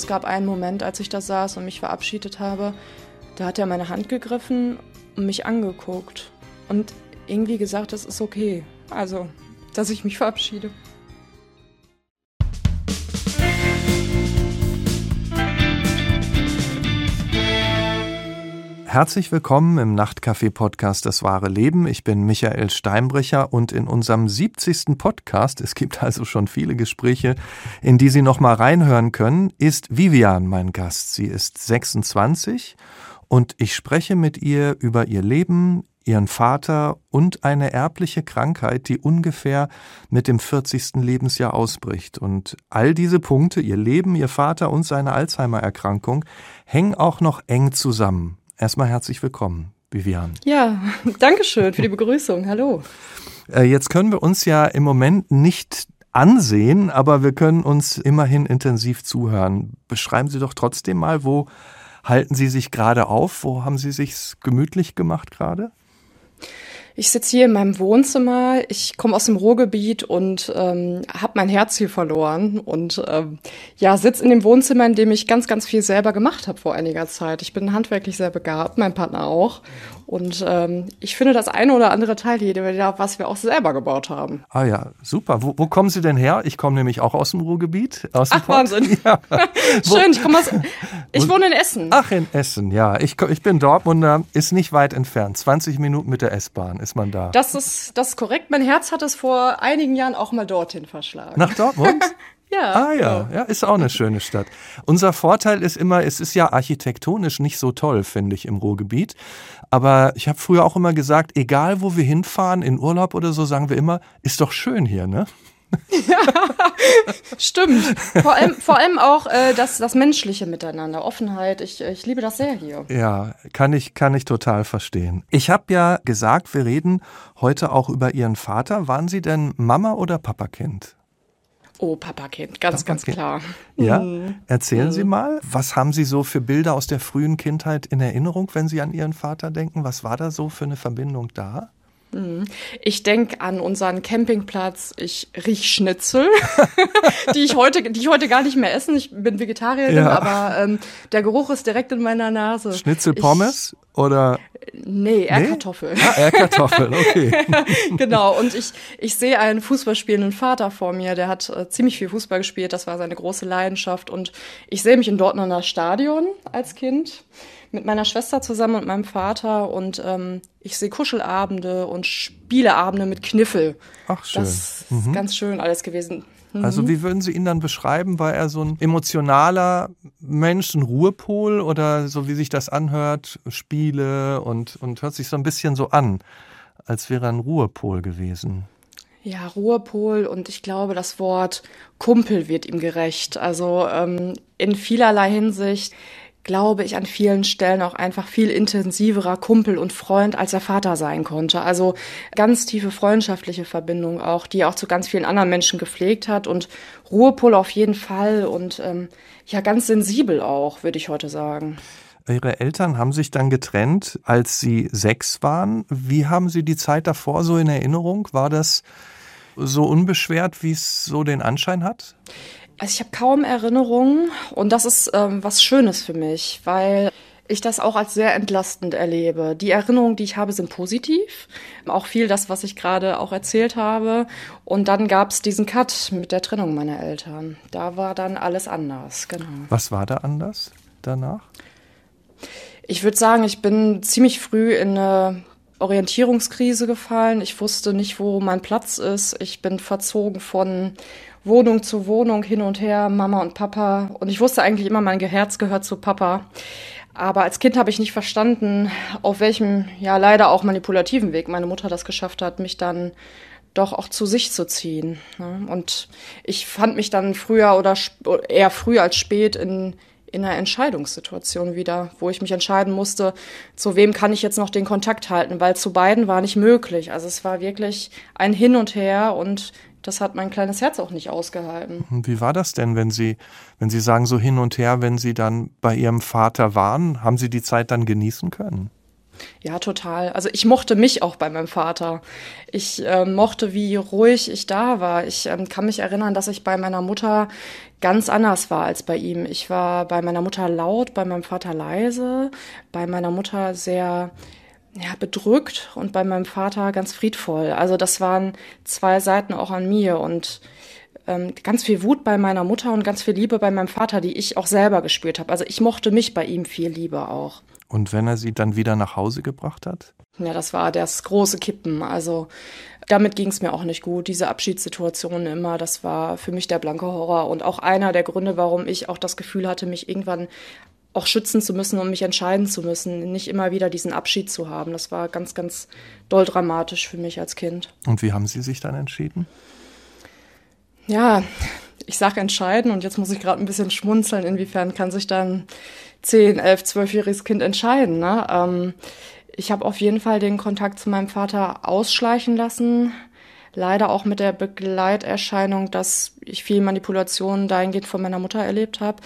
es gab einen Moment, als ich da saß und mich verabschiedet habe, da hat er meine Hand gegriffen und mich angeguckt und irgendwie gesagt, es ist okay. Also, dass ich mich verabschiede. Herzlich willkommen im Nachtcafé-Podcast Das wahre Leben. Ich bin Michael Steinbrecher und in unserem 70. Podcast, es gibt also schon viele Gespräche, in die Sie noch mal reinhören können, ist Vivian mein Gast. Sie ist 26 und ich spreche mit ihr über ihr Leben, ihren Vater und eine erbliche Krankheit, die ungefähr mit dem 40. Lebensjahr ausbricht. Und all diese Punkte, ihr Leben, ihr Vater und seine Alzheimer-Erkrankung, hängen auch noch eng zusammen. Erstmal herzlich willkommen, Vivian. Ja, danke schön für die Begrüßung. Hallo. Äh, jetzt können wir uns ja im Moment nicht ansehen, aber wir können uns immerhin intensiv zuhören. Beschreiben Sie doch trotzdem mal, wo halten Sie sich gerade auf? Wo haben Sie sich gemütlich gemacht gerade? Ich sitze hier in meinem Wohnzimmer. Ich komme aus dem Ruhrgebiet und ähm, habe mein Herz hier verloren und ähm, ja sitze in dem Wohnzimmer, in dem ich ganz, ganz viel selber gemacht habe vor einiger Zeit. Ich bin handwerklich sehr begabt, mein Partner auch. Und ähm, ich finde das eine oder andere Teil hier, was wir auch selber gebaut haben. Ah ja, super. Wo, wo kommen Sie denn her? Ich komme nämlich auch aus dem Ruhrgebiet. Aus Ach, Port. Wahnsinn. Ja. Schön, ich komme aus. Ich wohne in Essen. Ach, in Essen, ja. Ich, ich bin Dortmunder, ist nicht weit entfernt. 20 Minuten mit der S-Bahn ist man da. Das ist, das ist korrekt. Mein Herz hat es vor einigen Jahren auch mal dorthin verschlagen. Nach Dortmund? Ja. Ah ja, ja, ist auch eine schöne Stadt. Unser Vorteil ist immer, es ist ja architektonisch nicht so toll, finde ich, im Ruhrgebiet. Aber ich habe früher auch immer gesagt, egal wo wir hinfahren, in Urlaub oder so, sagen wir immer, ist doch schön hier, ne? Ja, stimmt. Vor allem, vor allem auch äh, das, das menschliche Miteinander, Offenheit. Ich, ich liebe das sehr hier. Ja, kann ich, kann ich total verstehen. Ich habe ja gesagt, wir reden heute auch über Ihren Vater. Waren Sie denn Mama oder Papakind? Oh, Papakind, ganz, Papa ganz klar. Ja, mhm. erzählen mhm. Sie mal, was haben Sie so für Bilder aus der frühen Kindheit in Erinnerung, wenn Sie an Ihren Vater denken? Was war da so für eine Verbindung da? Mhm. Ich denke an unseren Campingplatz. Ich riech Schnitzel, die ich heute, die ich heute gar nicht mehr essen. Ich bin Vegetarierin, ja. aber ähm, der Geruch ist direkt in meiner Nase. Schnitzelpommes oder? Nee, Erdkartoffel. Nee? Ah, Erdkartoffel, okay. genau. Und ich, ich sehe einen Fußballspielenden Vater vor mir. Der hat äh, ziemlich viel Fußball gespielt. Das war seine große Leidenschaft. Und ich sehe mich in Dortmunder Stadion als Kind mit meiner Schwester zusammen und meinem Vater und ähm, ich sehe Kuschelabende und Spieleabende mit Kniffel. Ach schön. Das ist mhm. ganz schön alles gewesen. Mhm. Also wie würden Sie ihn dann beschreiben? War er so ein emotionaler Mensch, ein Ruhepol oder so wie sich das anhört, Spiele und, und hört sich so ein bisschen so an, als wäre er ein Ruhepol gewesen? Ja, Ruhepol und ich glaube, das Wort Kumpel wird ihm gerecht. Also ähm, in vielerlei Hinsicht glaube ich, an vielen Stellen auch einfach viel intensiverer Kumpel und Freund, als er Vater sein konnte. Also ganz tiefe freundschaftliche Verbindung auch, die er auch zu ganz vielen anderen Menschen gepflegt hat und Ruhepol auf jeden Fall und ähm, ja, ganz sensibel auch, würde ich heute sagen. Ihre Eltern haben sich dann getrennt, als Sie sechs waren. Wie haben Sie die Zeit davor so in Erinnerung? War das so unbeschwert, wie es so den Anschein hat? Also ich habe kaum Erinnerungen und das ist ähm, was Schönes für mich, weil ich das auch als sehr entlastend erlebe. Die Erinnerungen, die ich habe, sind positiv. Auch viel das, was ich gerade auch erzählt habe. Und dann gab es diesen Cut mit der Trennung meiner Eltern. Da war dann alles anders, genau. Was war da anders danach? Ich würde sagen, ich bin ziemlich früh in eine Orientierungskrise gefallen. Ich wusste nicht, wo mein Platz ist. Ich bin verzogen von Wohnung zu Wohnung hin und her, Mama und Papa. Und ich wusste eigentlich immer, mein Herz gehört zu Papa. Aber als Kind habe ich nicht verstanden, auf welchem, ja leider auch manipulativen Weg meine Mutter das geschafft hat, mich dann doch auch zu sich zu ziehen. Ne? Und ich fand mich dann früher oder eher früh als spät in, in einer Entscheidungssituation wieder, wo ich mich entscheiden musste, zu wem kann ich jetzt noch den Kontakt halten, weil zu beiden war nicht möglich. Also es war wirklich ein Hin und Her und das hat mein kleines Herz auch nicht ausgehalten. Wie war das denn, wenn Sie, wenn Sie sagen, so hin und her, wenn Sie dann bei Ihrem Vater waren, haben Sie die Zeit dann genießen können? Ja, total. Also ich mochte mich auch bei meinem Vater. Ich äh, mochte, wie ruhig ich da war. Ich ähm, kann mich erinnern, dass ich bei meiner Mutter ganz anders war als bei ihm. Ich war bei meiner Mutter laut, bei meinem Vater leise, bei meiner Mutter sehr ja, bedrückt und bei meinem Vater ganz friedvoll. Also das waren zwei Seiten auch an mir und ähm, ganz viel Wut bei meiner Mutter und ganz viel Liebe bei meinem Vater, die ich auch selber gespürt habe. Also ich mochte mich bei ihm viel lieber auch. Und wenn er sie dann wieder nach Hause gebracht hat? Ja, das war das große Kippen. Also damit ging es mir auch nicht gut. Diese Abschiedssituationen immer, das war für mich der blanke Horror und auch einer der Gründe, warum ich auch das Gefühl hatte, mich irgendwann auch schützen zu müssen und mich entscheiden zu müssen, nicht immer wieder diesen Abschied zu haben. Das war ganz, ganz doll dramatisch für mich als Kind. Und wie haben Sie sich dann entschieden? Ja, ich sage entscheiden und jetzt muss ich gerade ein bisschen schmunzeln. Inwiefern kann sich dann 10, 11, 12-jähriges Kind entscheiden. Ne? Ähm, ich habe auf jeden Fall den Kontakt zu meinem Vater ausschleichen lassen. Leider auch mit der Begleiterscheinung, dass ich viel Manipulation dahingehend von meiner Mutter erlebt habe,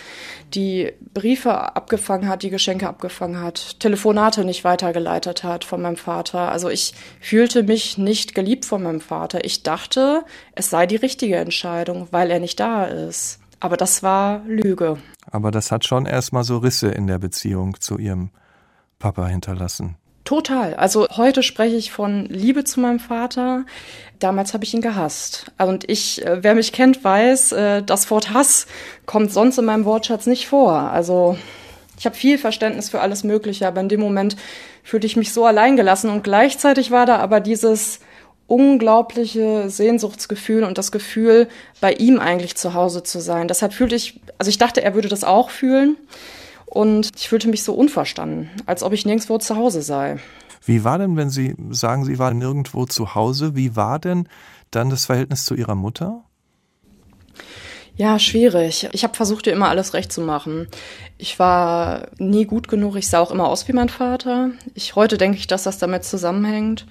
die Briefe abgefangen hat, die Geschenke abgefangen hat, Telefonate nicht weitergeleitet hat von meinem Vater. Also ich fühlte mich nicht geliebt von meinem Vater. Ich dachte, es sei die richtige Entscheidung, weil er nicht da ist. Aber das war Lüge. Aber das hat schon erstmal so Risse in der Beziehung zu ihrem Papa hinterlassen. Total. Also heute spreche ich von Liebe zu meinem Vater. Damals habe ich ihn gehasst. Und ich, äh, wer mich kennt, weiß, äh, das Wort Hass kommt sonst in meinem Wortschatz nicht vor. Also ich habe viel Verständnis für alles Mögliche, aber in dem Moment fühlte ich mich so alleingelassen und gleichzeitig war da aber dieses unglaubliche Sehnsuchtsgefühl und das Gefühl, bei ihm eigentlich zu Hause zu sein. Deshalb fühlte ich, also ich dachte, er würde das auch fühlen. Und ich fühlte mich so unverstanden, als ob ich nirgendwo zu Hause sei. Wie war denn, wenn Sie sagen, Sie waren nirgendwo zu Hause, wie war denn dann das Verhältnis zu Ihrer Mutter? Ja, schwierig. Ich habe versucht, ihr immer alles recht zu machen. Ich war nie gut genug. Ich sah auch immer aus wie mein Vater. Ich heute denke ich, dass das damit zusammenhängt.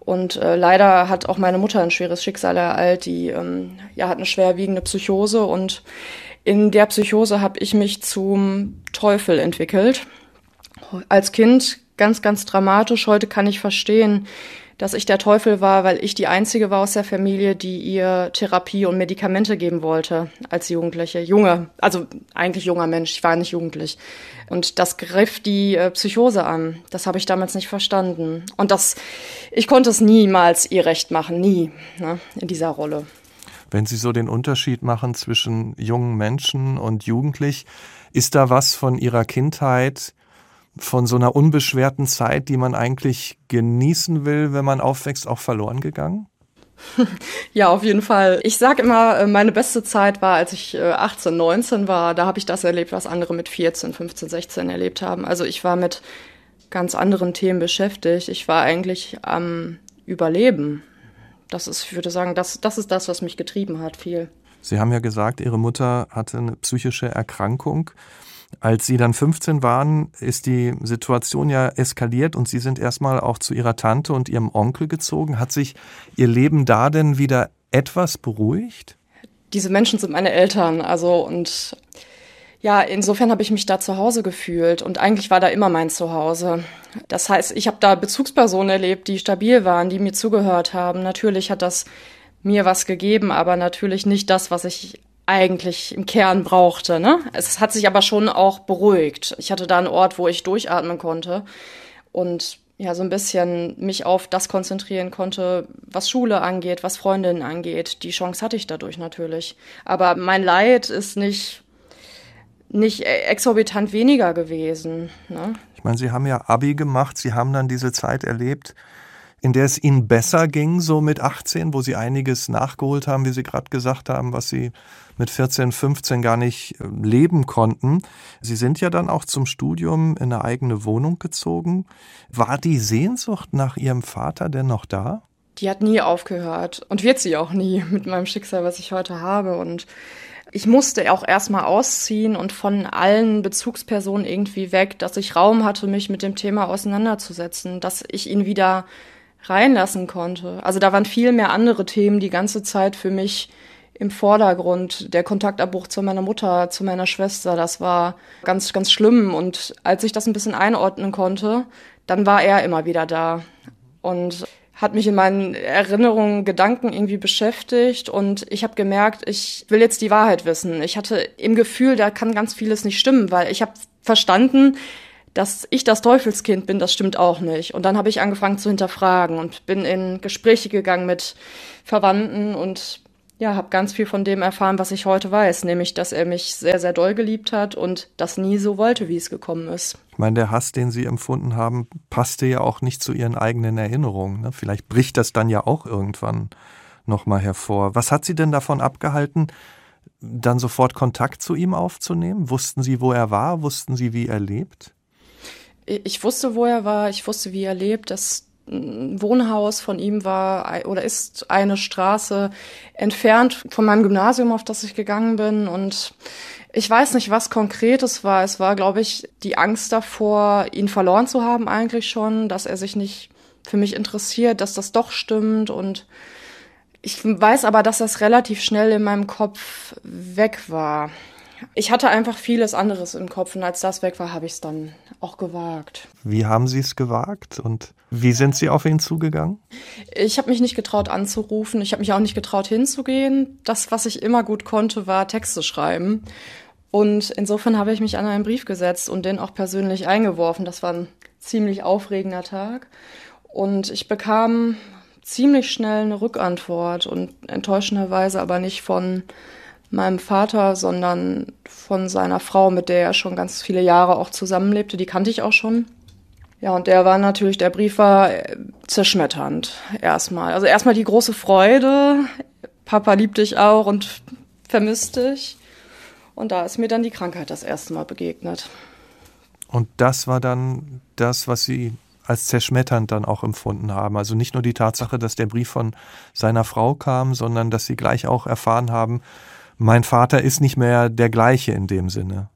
Und äh, leider hat auch meine Mutter ein schweres Schicksal ereilt. Die ähm, ja, hat eine schwerwiegende Psychose und in der Psychose habe ich mich zum Teufel entwickelt. Als Kind ganz, ganz dramatisch. Heute kann ich verstehen, dass ich der Teufel war, weil ich die einzige war aus der Familie, die ihr Therapie und Medikamente geben wollte als Jugendliche. Junge, also eigentlich junger Mensch, ich war nicht jugendlich. Und das griff die äh, Psychose an. Das habe ich damals nicht verstanden. Und das, ich konnte es niemals ihr recht machen, nie, ne, in dieser Rolle. Wenn Sie so den Unterschied machen zwischen jungen Menschen und jugendlich, ist da was von Ihrer Kindheit, von so einer unbeschwerten Zeit, die man eigentlich genießen will, wenn man aufwächst, auch verloren gegangen? Ja, auf jeden Fall. Ich sage immer, äh, meine beste Zeit war, als ich 18, äh, 19 war. Da habe ich das erlebt, was andere mit 14, 15, 16 erlebt haben. Also ich war mit ganz anderen Themen beschäftigt. Ich war eigentlich am Überleben. Das ist, ich würde sagen, das, das ist das, was mich getrieben hat, viel. Sie haben ja gesagt, Ihre Mutter hatte eine psychische Erkrankung. Als Sie dann 15 waren, ist die Situation ja eskaliert und Sie sind erstmal auch zu Ihrer Tante und Ihrem Onkel gezogen. Hat sich Ihr Leben da denn wieder etwas beruhigt? Diese Menschen sind meine Eltern, also und ja, insofern habe ich mich da zu Hause gefühlt und eigentlich war da immer mein Zuhause. Das heißt, ich habe da Bezugspersonen erlebt, die stabil waren, die mir zugehört haben. Natürlich hat das mir was gegeben, aber natürlich nicht das, was ich eigentlich im Kern brauchte. Ne? Es hat sich aber schon auch beruhigt. Ich hatte da einen Ort, wo ich durchatmen konnte und ja so ein bisschen mich auf das konzentrieren konnte, was Schule angeht, was Freundinnen angeht. Die Chance hatte ich dadurch natürlich. Aber mein Leid ist nicht nicht exorbitant weniger gewesen. Ne? Ich meine, Sie haben ja Abi gemacht, Sie haben dann diese Zeit erlebt, in der es Ihnen besser ging, so mit 18, wo Sie einiges nachgeholt haben, wie Sie gerade gesagt haben, was Sie mit 14, 15 gar nicht äh, leben konnten. Sie sind ja dann auch zum Studium in eine eigene Wohnung gezogen. War die Sehnsucht nach Ihrem Vater denn noch da? Die hat nie aufgehört und wird sie auch nie mit meinem Schicksal, was ich heute habe. Und ich musste auch erstmal ausziehen und von allen Bezugspersonen irgendwie weg, dass ich Raum hatte, mich mit dem Thema auseinanderzusetzen, dass ich ihn wieder reinlassen konnte. Also da waren viel mehr andere Themen die ganze Zeit für mich im Vordergrund. Der Kontaktabbruch zu meiner Mutter, zu meiner Schwester, das war ganz, ganz schlimm. Und als ich das ein bisschen einordnen konnte, dann war er immer wieder da und hat mich in meinen Erinnerungen, Gedanken irgendwie beschäftigt und ich habe gemerkt, ich will jetzt die Wahrheit wissen. Ich hatte im Gefühl, da kann ganz vieles nicht stimmen, weil ich habe verstanden, dass ich das Teufelskind bin, das stimmt auch nicht. Und dann habe ich angefangen zu hinterfragen und bin in Gespräche gegangen mit Verwandten und ja, habe ganz viel von dem erfahren, was ich heute weiß, nämlich, dass er mich sehr, sehr doll geliebt hat und das nie so wollte, wie es gekommen ist. Ich meine, der Hass, den Sie empfunden haben, passte ja auch nicht zu Ihren eigenen Erinnerungen. Ne? Vielleicht bricht das dann ja auch irgendwann nochmal hervor. Was hat Sie denn davon abgehalten, dann sofort Kontakt zu ihm aufzunehmen? Wussten Sie, wo er war? Wussten Sie, wie er lebt? Ich wusste, wo er war. Ich wusste, wie er lebt. Das Wohnhaus von ihm war oder ist eine Straße entfernt von meinem Gymnasium, auf das ich gegangen bin. Und ich weiß nicht, was konkretes war. Es war, glaube ich, die Angst davor, ihn verloren zu haben eigentlich schon, dass er sich nicht für mich interessiert, dass das doch stimmt. Und ich weiß aber, dass das relativ schnell in meinem Kopf weg war. Ich hatte einfach vieles anderes im Kopf und als das weg war, habe ich es dann auch gewagt. Wie haben Sie es gewagt und wie sind Sie auf ihn zugegangen? Ich habe mich nicht getraut anzurufen, ich habe mich auch nicht getraut hinzugehen. Das, was ich immer gut konnte, war Texte schreiben. Und insofern habe ich mich an einen Brief gesetzt und den auch persönlich eingeworfen. Das war ein ziemlich aufregender Tag. Und ich bekam ziemlich schnell eine Rückantwort und enttäuschenderweise aber nicht von meinem Vater, sondern von seiner Frau, mit der er schon ganz viele Jahre auch zusammenlebte. Die kannte ich auch schon. Ja, und der war natürlich, der Brief war äh, zerschmetternd erstmal. Also erstmal die große Freude. Papa liebt dich auch und vermisst dich. Und da ist mir dann die Krankheit das erste Mal begegnet. Und das war dann das, was Sie als zerschmetternd dann auch empfunden haben. Also nicht nur die Tatsache, dass der Brief von seiner Frau kam, sondern dass Sie gleich auch erfahren haben, mein Vater ist nicht mehr der gleiche in dem Sinne.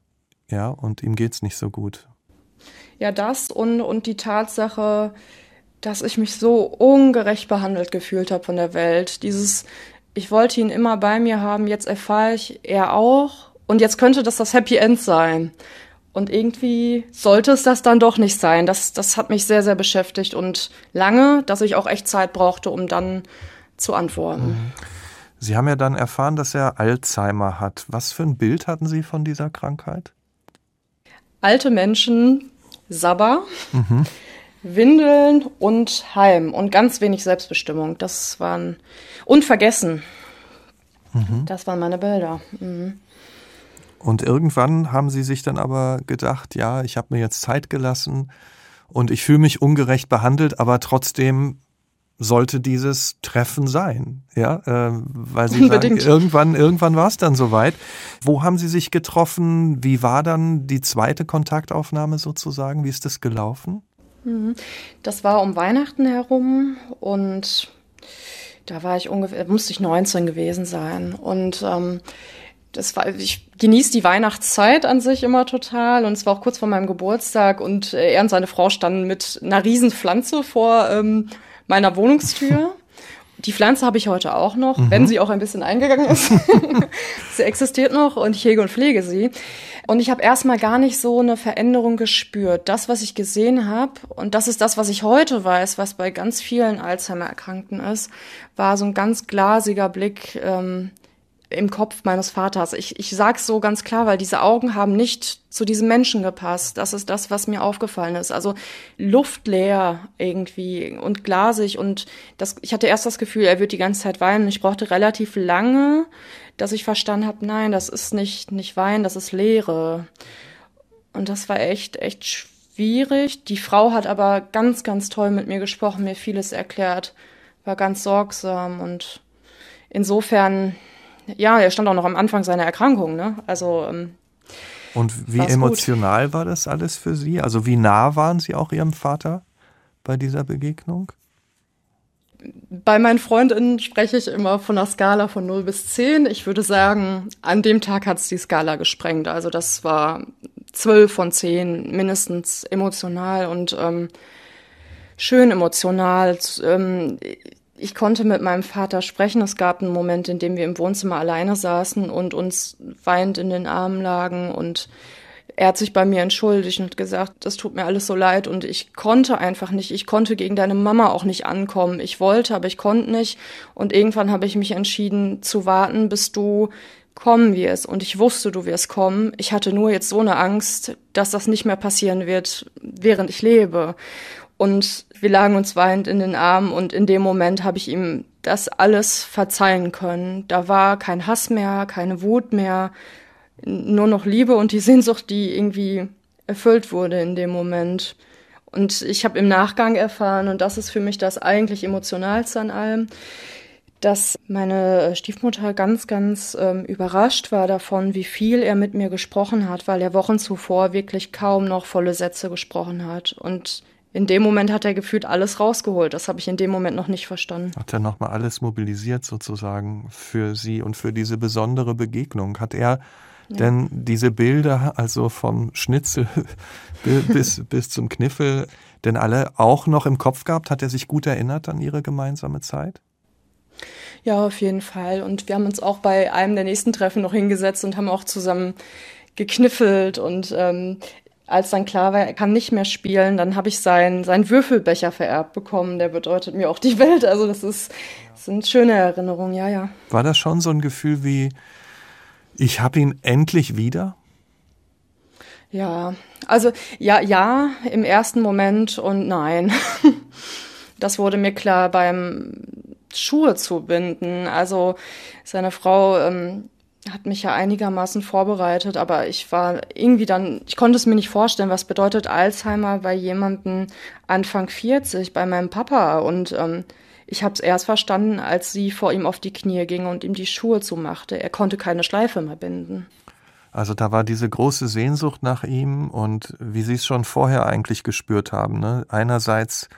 Ja, und ihm geht's nicht so gut. Ja, das und, und die Tatsache, dass ich mich so ungerecht behandelt gefühlt habe von der Welt. Dieses, ich wollte ihn immer bei mir haben, jetzt erfahre ich, er auch. Und jetzt könnte das das Happy End sein. Und irgendwie sollte es das dann doch nicht sein. Das, das hat mich sehr, sehr beschäftigt und lange, dass ich auch echt Zeit brauchte, um dann zu antworten. Mhm. Sie haben ja dann erfahren, dass er Alzheimer hat. Was für ein Bild hatten Sie von dieser Krankheit? Alte Menschen, Sabber, mhm. Windeln und Heim und ganz wenig Selbstbestimmung. Das waren unvergessen. Mhm. Das waren meine Bilder. Mhm. Und irgendwann haben Sie sich dann aber gedacht, ja, ich habe mir jetzt Zeit gelassen und ich fühle mich ungerecht behandelt, aber trotzdem sollte dieses Treffen sein, ja, äh, weil Sie Unbedingt. sagen, irgendwann, irgendwann war es dann soweit. Wo haben Sie sich getroffen? Wie war dann die zweite Kontaktaufnahme sozusagen? Wie ist das gelaufen? Mhm. Das war um Weihnachten herum und da war ich ungefähr, musste ich 19 gewesen sein und ähm, das war, ich genieße die Weihnachtszeit an sich immer total und es war auch kurz vor meinem Geburtstag und er und seine Frau standen mit einer riesen Pflanze vor ähm, meiner Wohnungstür. Die Pflanze habe ich heute auch noch, mhm. wenn sie auch ein bisschen eingegangen ist. sie existiert noch und ich hege und pflege sie. Und ich habe erstmal gar nicht so eine Veränderung gespürt. Das, was ich gesehen habe, und das ist das, was ich heute weiß, was bei ganz vielen Alzheimer-Erkrankten ist, war so ein ganz glasiger Blick ähm, im Kopf meines Vaters. Ich, ich sag's so ganz klar, weil diese Augen haben nicht zu diesem Menschen gepasst. Das ist das, was mir aufgefallen ist. Also luftleer irgendwie und glasig und das, ich hatte erst das Gefühl, er wird die ganze Zeit weinen. Ich brauchte relativ lange, dass ich verstanden habe, nein, das ist nicht, nicht Wein, das ist Leere. Und das war echt, echt schwierig. Die Frau hat aber ganz, ganz toll mit mir gesprochen, mir vieles erklärt, war ganz sorgsam und insofern ja, er stand auch noch am Anfang seiner Erkrankung, ne? Also ähm, und wie emotional gut. war das alles für Sie? Also wie nah waren Sie auch Ihrem Vater bei dieser Begegnung? Bei meinen Freundinnen spreche ich immer von einer Skala von 0 bis 10. Ich würde sagen, an dem Tag hat es die Skala gesprengt. Also das war 12 von 10, mindestens emotional und ähm, schön emotional. Ähm, ich konnte mit meinem Vater sprechen. Es gab einen Moment, in dem wir im Wohnzimmer alleine saßen und uns weinend in den Armen lagen und er hat sich bei mir entschuldigt und gesagt, das tut mir alles so leid und ich konnte einfach nicht, ich konnte gegen deine Mama auch nicht ankommen. Ich wollte, aber ich konnte nicht und irgendwann habe ich mich entschieden zu warten, bis du kommen wirst und ich wusste, du wirst kommen. Ich hatte nur jetzt so eine Angst, dass das nicht mehr passieren wird, während ich lebe. Und wir lagen uns weinend in den Armen und in dem Moment habe ich ihm das alles verzeihen können. Da war kein Hass mehr, keine Wut mehr, nur noch Liebe und die Sehnsucht, die irgendwie erfüllt wurde in dem Moment. Und ich habe im Nachgang erfahren, und das ist für mich das eigentlich emotionalste an allem, dass meine Stiefmutter ganz, ganz ähm, überrascht war davon, wie viel er mit mir gesprochen hat, weil er Wochen zuvor wirklich kaum noch volle Sätze gesprochen hat. Und in dem Moment hat er gefühlt alles rausgeholt. Das habe ich in dem Moment noch nicht verstanden. Hat er nochmal alles mobilisiert sozusagen für Sie und für diese besondere Begegnung? Hat er denn diese Bilder, also vom Schnitzel bis, bis zum Kniffel, denn alle auch noch im Kopf gehabt? Hat er sich gut erinnert an ihre gemeinsame Zeit? Ja, auf jeden Fall. Und wir haben uns auch bei einem der nächsten Treffen noch hingesetzt und haben auch zusammen gekniffelt. Und ähm, als dann klar war, er kann nicht mehr spielen, dann habe ich seinen, seinen Würfelbecher vererbt bekommen. Der bedeutet mir auch die Welt. Also das ist, das sind schöne Erinnerungen, ja, ja. War das schon so ein Gefühl wie, ich habe ihn endlich wieder? Ja, also ja, ja, im ersten Moment und nein. Das wurde mir klar beim Schuhe zu binden. Also seine Frau ähm, hat mich ja einigermaßen vorbereitet, aber ich war irgendwie dann, ich konnte es mir nicht vorstellen, was bedeutet Alzheimer bei jemandem Anfang 40, bei meinem Papa. Und ähm, ich habe es erst verstanden, als sie vor ihm auf die Knie ging und ihm die Schuhe zumachte. Er konnte keine Schleife mehr binden. Also da war diese große Sehnsucht nach ihm und wie Sie es schon vorher eigentlich gespürt haben. Ne? Einerseits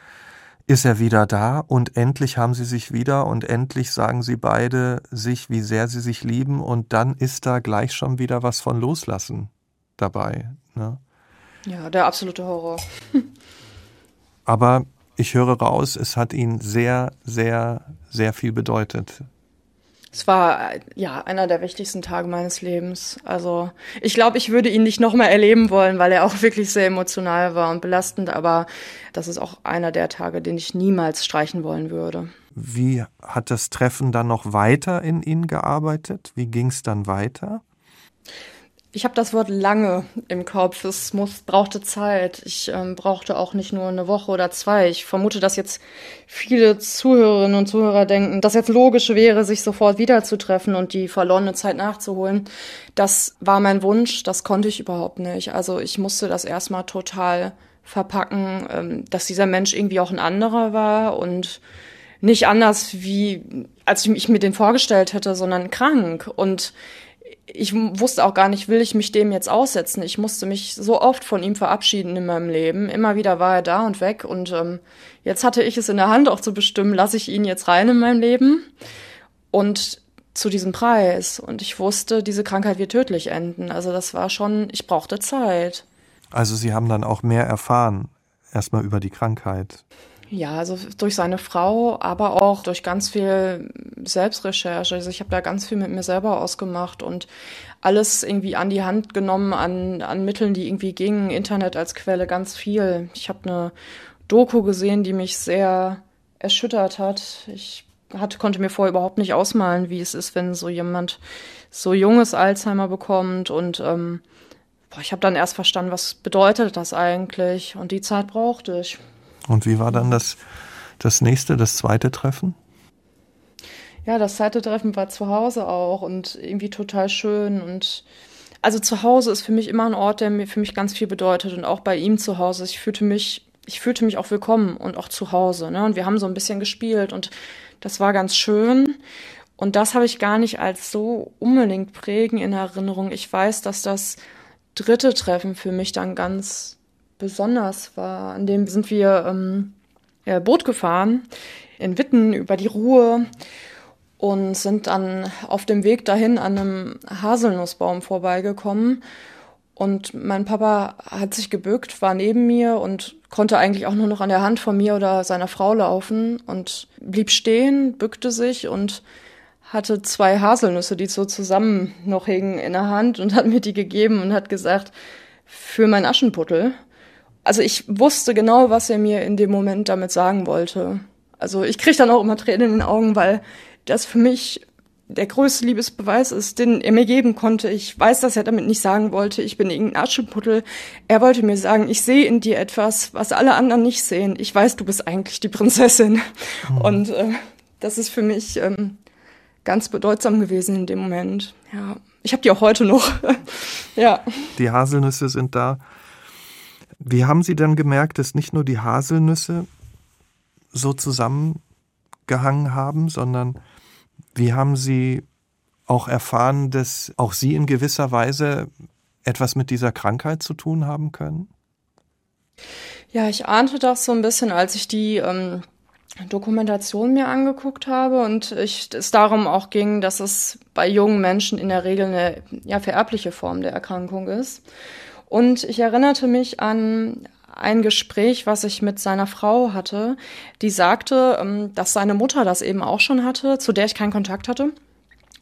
ist er wieder da und endlich haben sie sich wieder und endlich sagen sie beide sich, wie sehr sie sich lieben und dann ist da gleich schon wieder was von Loslassen dabei. Ne? Ja, der absolute Horror. Aber ich höre raus, es hat ihn sehr, sehr, sehr viel bedeutet. Es war ja einer der wichtigsten Tage meines Lebens. Also ich glaube, ich würde ihn nicht nochmal erleben wollen, weil er auch wirklich sehr emotional war und belastend. Aber das ist auch einer der Tage, den ich niemals streichen wollen würde. Wie hat das Treffen dann noch weiter in ihn gearbeitet? Wie ging es dann weiter? Ich habe das Wort lange im Kopf. Es muss, brauchte Zeit. Ich ähm, brauchte auch nicht nur eine Woche oder zwei. Ich vermute, dass jetzt viele Zuhörerinnen und Zuhörer denken, dass jetzt logisch wäre, sich sofort wiederzutreffen und die verlorene Zeit nachzuholen. Das war mein Wunsch. Das konnte ich überhaupt nicht. Also ich musste das erstmal total verpacken, ähm, dass dieser Mensch irgendwie auch ein anderer war und nicht anders wie, als ich mir den vorgestellt hätte, sondern krank und ich wusste auch gar nicht, will ich mich dem jetzt aussetzen. Ich musste mich so oft von ihm verabschieden in meinem Leben. Immer wieder war er da und weg. Und ähm, jetzt hatte ich es in der Hand, auch zu bestimmen, lasse ich ihn jetzt rein in mein Leben. Und zu diesem Preis. Und ich wusste, diese Krankheit wird tödlich enden. Also das war schon, ich brauchte Zeit. Also Sie haben dann auch mehr erfahren, erstmal über die Krankheit. Ja, also durch seine Frau, aber auch durch ganz viel Selbstrecherche. Also ich habe da ganz viel mit mir selber ausgemacht und alles irgendwie an die Hand genommen an, an Mitteln, die irgendwie gingen. Internet als Quelle, ganz viel. Ich habe eine Doku gesehen, die mich sehr erschüttert hat. Ich hatte, konnte mir vorher überhaupt nicht ausmalen, wie es ist, wenn so jemand so junges Alzheimer bekommt und ähm, boah, ich habe dann erst verstanden, was bedeutet das eigentlich und die Zeit brauchte ich. Und wie war dann das, das nächste, das zweite Treffen? Ja, das zweite Treffen war zu Hause auch und irgendwie total schön und also zu Hause ist für mich immer ein Ort, der mir für mich ganz viel bedeutet und auch bei ihm zu Hause. Ich fühlte mich, ich fühlte mich auch willkommen und auch zu Hause. Ne? Und wir haben so ein bisschen gespielt und das war ganz schön. Und das habe ich gar nicht als so unbedingt prägen in Erinnerung. Ich weiß, dass das dritte Treffen für mich dann ganz besonders war. An dem sind wir ähm, ja, Boot gefahren in Witten über die Ruhr und sind dann auf dem Weg dahin an einem Haselnussbaum vorbeigekommen. Und mein Papa hat sich gebückt, war neben mir und konnte eigentlich auch nur noch an der Hand von mir oder seiner Frau laufen und blieb stehen, bückte sich und hatte zwei Haselnüsse, die so zusammen noch hingen in der Hand und hat mir die gegeben und hat gesagt, für mein Aschenputtel. Also ich wusste genau, was er mir in dem Moment damit sagen wollte. Also ich kriege dann auch immer Tränen in den Augen, weil das für mich der größte Liebesbeweis ist, den er mir geben konnte. Ich weiß, dass er damit nicht sagen wollte, ich bin irgendein Aschenputtel. Er wollte mir sagen, ich sehe in dir etwas, was alle anderen nicht sehen. Ich weiß, du bist eigentlich die Prinzessin. Mhm. Und äh, das ist für mich ähm, ganz bedeutsam gewesen in dem Moment. Ja, ich habe die auch heute noch. ja. Die Haselnüsse sind da. Wie haben Sie dann gemerkt, dass nicht nur die Haselnüsse so zusammengehangen haben, sondern wie haben Sie auch erfahren, dass auch Sie in gewisser Weise etwas mit dieser Krankheit zu tun haben können? Ja, ich ahnte das so ein bisschen, als ich die ähm, Dokumentation mir angeguckt habe und ich, es darum auch ging, dass es bei jungen Menschen in der Regel eine ja, vererbliche Form der Erkrankung ist. Und ich erinnerte mich an ein Gespräch, was ich mit seiner Frau hatte, die sagte, ähm, dass seine Mutter das eben auch schon hatte, zu der ich keinen Kontakt hatte.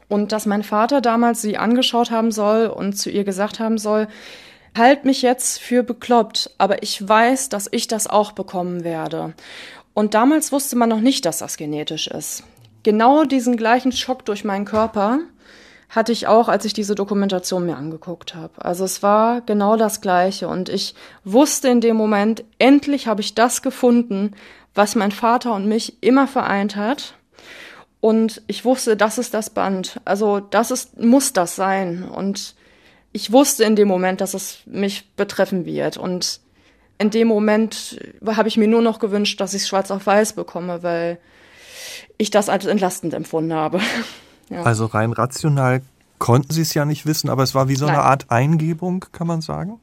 Und dass mein Vater damals sie angeschaut haben soll und zu ihr gesagt haben soll, halt mich jetzt für bekloppt, aber ich weiß, dass ich das auch bekommen werde. Und damals wusste man noch nicht, dass das genetisch ist. Genau diesen gleichen Schock durch meinen Körper hatte ich auch, als ich diese Dokumentation mir angeguckt habe. Also es war genau das Gleiche und ich wusste in dem Moment, endlich habe ich das gefunden, was mein Vater und mich immer vereint hat. Und ich wusste, das ist das Band. Also das ist, muss das sein. Und ich wusste in dem Moment, dass es mich betreffen wird. Und in dem Moment habe ich mir nur noch gewünscht, dass ich schwarz auf weiß bekomme, weil ich das als entlastend empfunden habe. ja. Also rein rational konnten Sie es ja nicht wissen, aber es war wie so Nein. eine Art Eingebung, kann man sagen?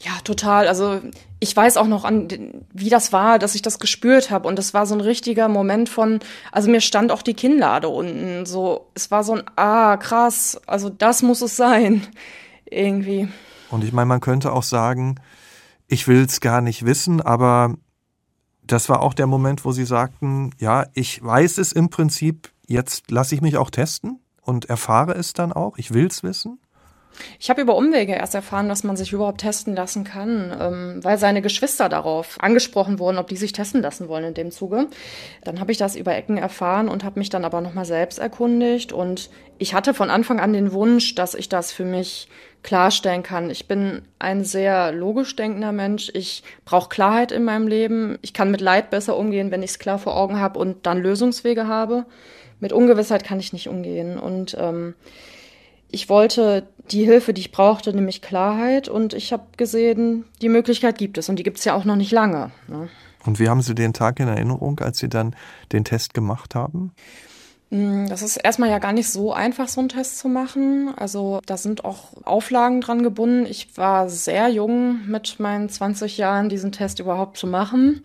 Ja, total. Also ich weiß auch noch an, wie das war, dass ich das gespürt habe. Und es war so ein richtiger Moment von, also mir stand auch die Kinnlade unten. So, es war so ein, ah, krass, also das muss es sein. Irgendwie. Und ich meine, man könnte auch sagen, ich will es gar nicht wissen, aber das war auch der Moment, wo Sie sagten, ja, ich weiß es im Prinzip, jetzt lasse ich mich auch testen und erfahre es dann auch, ich will es wissen. Ich habe über Umwege erst erfahren, dass man sich überhaupt testen lassen kann, ähm, weil seine Geschwister darauf angesprochen wurden, ob die sich testen lassen wollen in dem Zuge. Dann habe ich das über Ecken erfahren und habe mich dann aber nochmal selbst erkundigt. Und ich hatte von Anfang an den Wunsch, dass ich das für mich klarstellen kann. Ich bin ein sehr logisch denkender Mensch. Ich brauche Klarheit in meinem Leben. Ich kann mit Leid besser umgehen, wenn ich es klar vor Augen habe und dann Lösungswege habe. Mit Ungewissheit kann ich nicht umgehen. Und ähm, ich wollte die Hilfe, die ich brauchte, nämlich Klarheit. Und ich habe gesehen, die Möglichkeit gibt es. Und die gibt es ja auch noch nicht lange. Ne? Und wie haben Sie den Tag in Erinnerung, als Sie dann den Test gemacht haben? Mm, das ist erstmal ja gar nicht so einfach, so einen Test zu machen. Also da sind auch Auflagen dran gebunden. Ich war sehr jung mit meinen 20 Jahren, diesen Test überhaupt zu machen.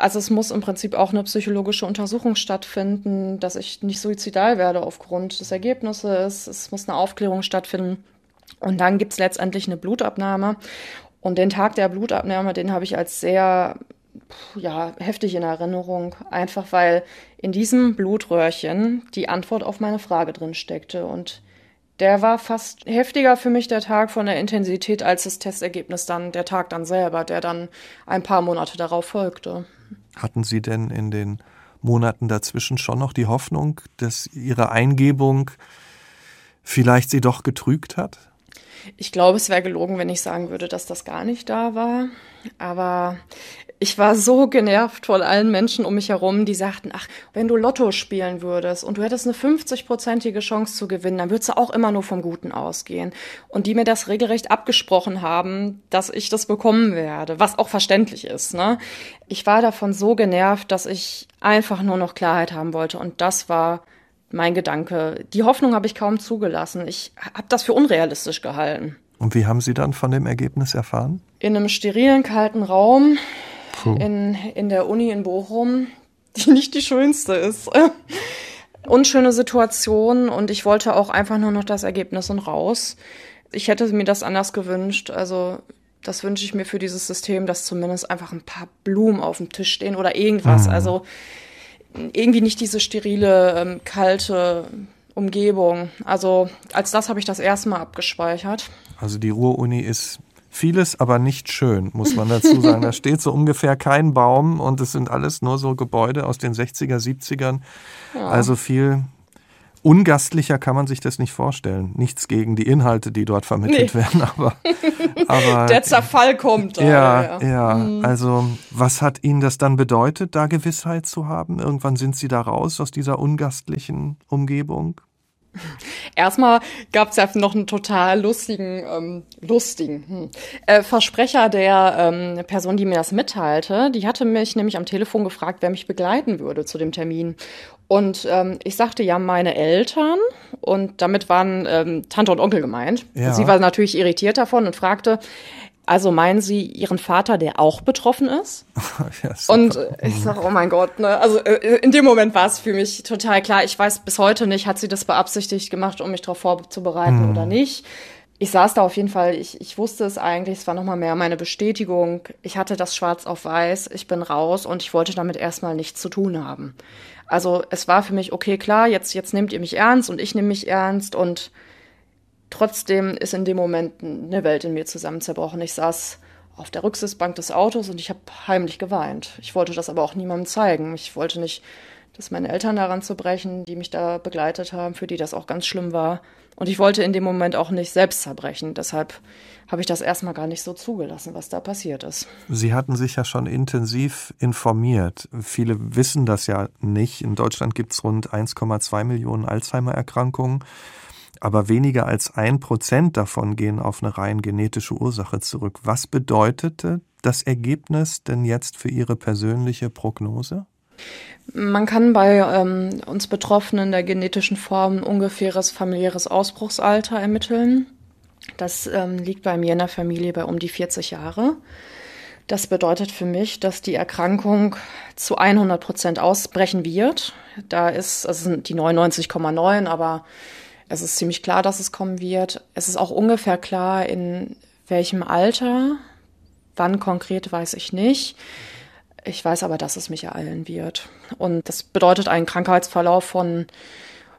Also es muss im Prinzip auch eine psychologische Untersuchung stattfinden, dass ich nicht suizidal werde aufgrund des Ergebnisses. Es muss eine Aufklärung stattfinden. Und dann gibt's letztendlich eine Blutabnahme. Und den Tag der Blutabnahme, den habe ich als sehr ja, heftig in Erinnerung, einfach weil in diesem Blutröhrchen die Antwort auf meine Frage drin steckte. Und der war fast heftiger für mich, der Tag von der Intensität, als das Testergebnis dann, der Tag dann selber, der dann ein paar Monate darauf folgte. Hatten Sie denn in den Monaten dazwischen schon noch die Hoffnung, dass Ihre Eingebung vielleicht Sie doch getrügt hat? Ich glaube, es wäre gelogen, wenn ich sagen würde, dass das gar nicht da war. Aber ich war so genervt von allen Menschen um mich herum, die sagten, ach, wenn du Lotto spielen würdest und du hättest eine 50-prozentige Chance zu gewinnen, dann würdest du auch immer nur vom Guten ausgehen. Und die mir das regelrecht abgesprochen haben, dass ich das bekommen werde, was auch verständlich ist. Ne? Ich war davon so genervt, dass ich einfach nur noch Klarheit haben wollte. Und das war mein Gedanke. Die Hoffnung habe ich kaum zugelassen. Ich habe das für unrealistisch gehalten. Und wie haben Sie dann von dem Ergebnis erfahren? In einem sterilen, kalten Raum in, in der Uni in Bochum, die nicht die schönste ist. Unschöne Situation und ich wollte auch einfach nur noch das Ergebnis und raus. Ich hätte mir das anders gewünscht. Also das wünsche ich mir für dieses System, dass zumindest einfach ein paar Blumen auf dem Tisch stehen oder irgendwas. Mhm. Also irgendwie nicht diese sterile, ähm, kalte Umgebung. Also als das habe ich das erste Mal abgespeichert. Also die Ruhr-Uni ist Vieles aber nicht schön, muss man dazu sagen. da steht so ungefähr kein Baum und es sind alles nur so Gebäude aus den 60er, 70ern. Ja. Also viel ungastlicher kann man sich das nicht vorstellen. Nichts gegen die Inhalte, die dort vermittelt nee. werden, aber, aber der Zerfall kommt. Ja, ja, ja. Mhm. Also was hat Ihnen das dann bedeutet, da Gewissheit zu haben? Irgendwann sind Sie da raus aus dieser ungastlichen Umgebung? Erstmal gab es ja noch einen total lustigen, ähm, lustigen hm, äh, Versprecher der ähm, Person, die mir das mitteilte. Die hatte mich nämlich am Telefon gefragt, wer mich begleiten würde zu dem Termin. Und ähm, ich sagte ja meine Eltern und damit waren ähm, Tante und Onkel gemeint. Ja. Sie war natürlich irritiert davon und fragte, also meinen Sie Ihren Vater, der auch betroffen ist? ja, und ich sage, oh mein Gott, ne? Also äh, in dem Moment war es für mich total klar. Ich weiß bis heute nicht, hat sie das beabsichtigt gemacht, um mich darauf vorzubereiten hm. oder nicht. Ich saß da auf jeden Fall, ich, ich wusste es eigentlich, es war nochmal mehr meine Bestätigung. Ich hatte das schwarz auf weiß, ich bin raus und ich wollte damit erstmal nichts zu tun haben. Also es war für mich, okay, klar, jetzt, jetzt nehmt ihr mich ernst und ich nehme mich ernst und trotzdem ist in dem Moment eine Welt in mir zusammenzerbrochen. Ich saß auf der Rücksitzbank des Autos und ich habe heimlich geweint. Ich wollte das aber auch niemandem zeigen. Ich wollte nicht, dass meine Eltern daran zu brechen, die mich da begleitet haben, für die das auch ganz schlimm war. Und ich wollte in dem Moment auch nicht selbst zerbrechen. Deshalb habe ich das erstmal gar nicht so zugelassen, was da passiert ist. Sie hatten sich ja schon intensiv informiert. Viele wissen das ja nicht. In Deutschland gibt es rund 1,2 Millionen Alzheimer-Erkrankungen. Aber weniger als ein Prozent davon gehen auf eine rein genetische Ursache zurück. Was bedeutete das Ergebnis denn jetzt für Ihre persönliche Prognose? Man kann bei ähm, uns Betroffenen der genetischen Form ungefähres familiäres Ausbruchsalter ermitteln. Das ähm, liegt bei mir in der Familie bei um die 40 Jahre. Das bedeutet für mich, dass die Erkrankung zu 100 Prozent ausbrechen wird. Da ist, also sind die 99,9, aber es ist ziemlich klar, dass es kommen wird. Es ist auch ungefähr klar, in welchem Alter. Wann konkret weiß ich nicht. Ich weiß aber, dass es mich ereilen wird. Und das bedeutet einen Krankheitsverlauf von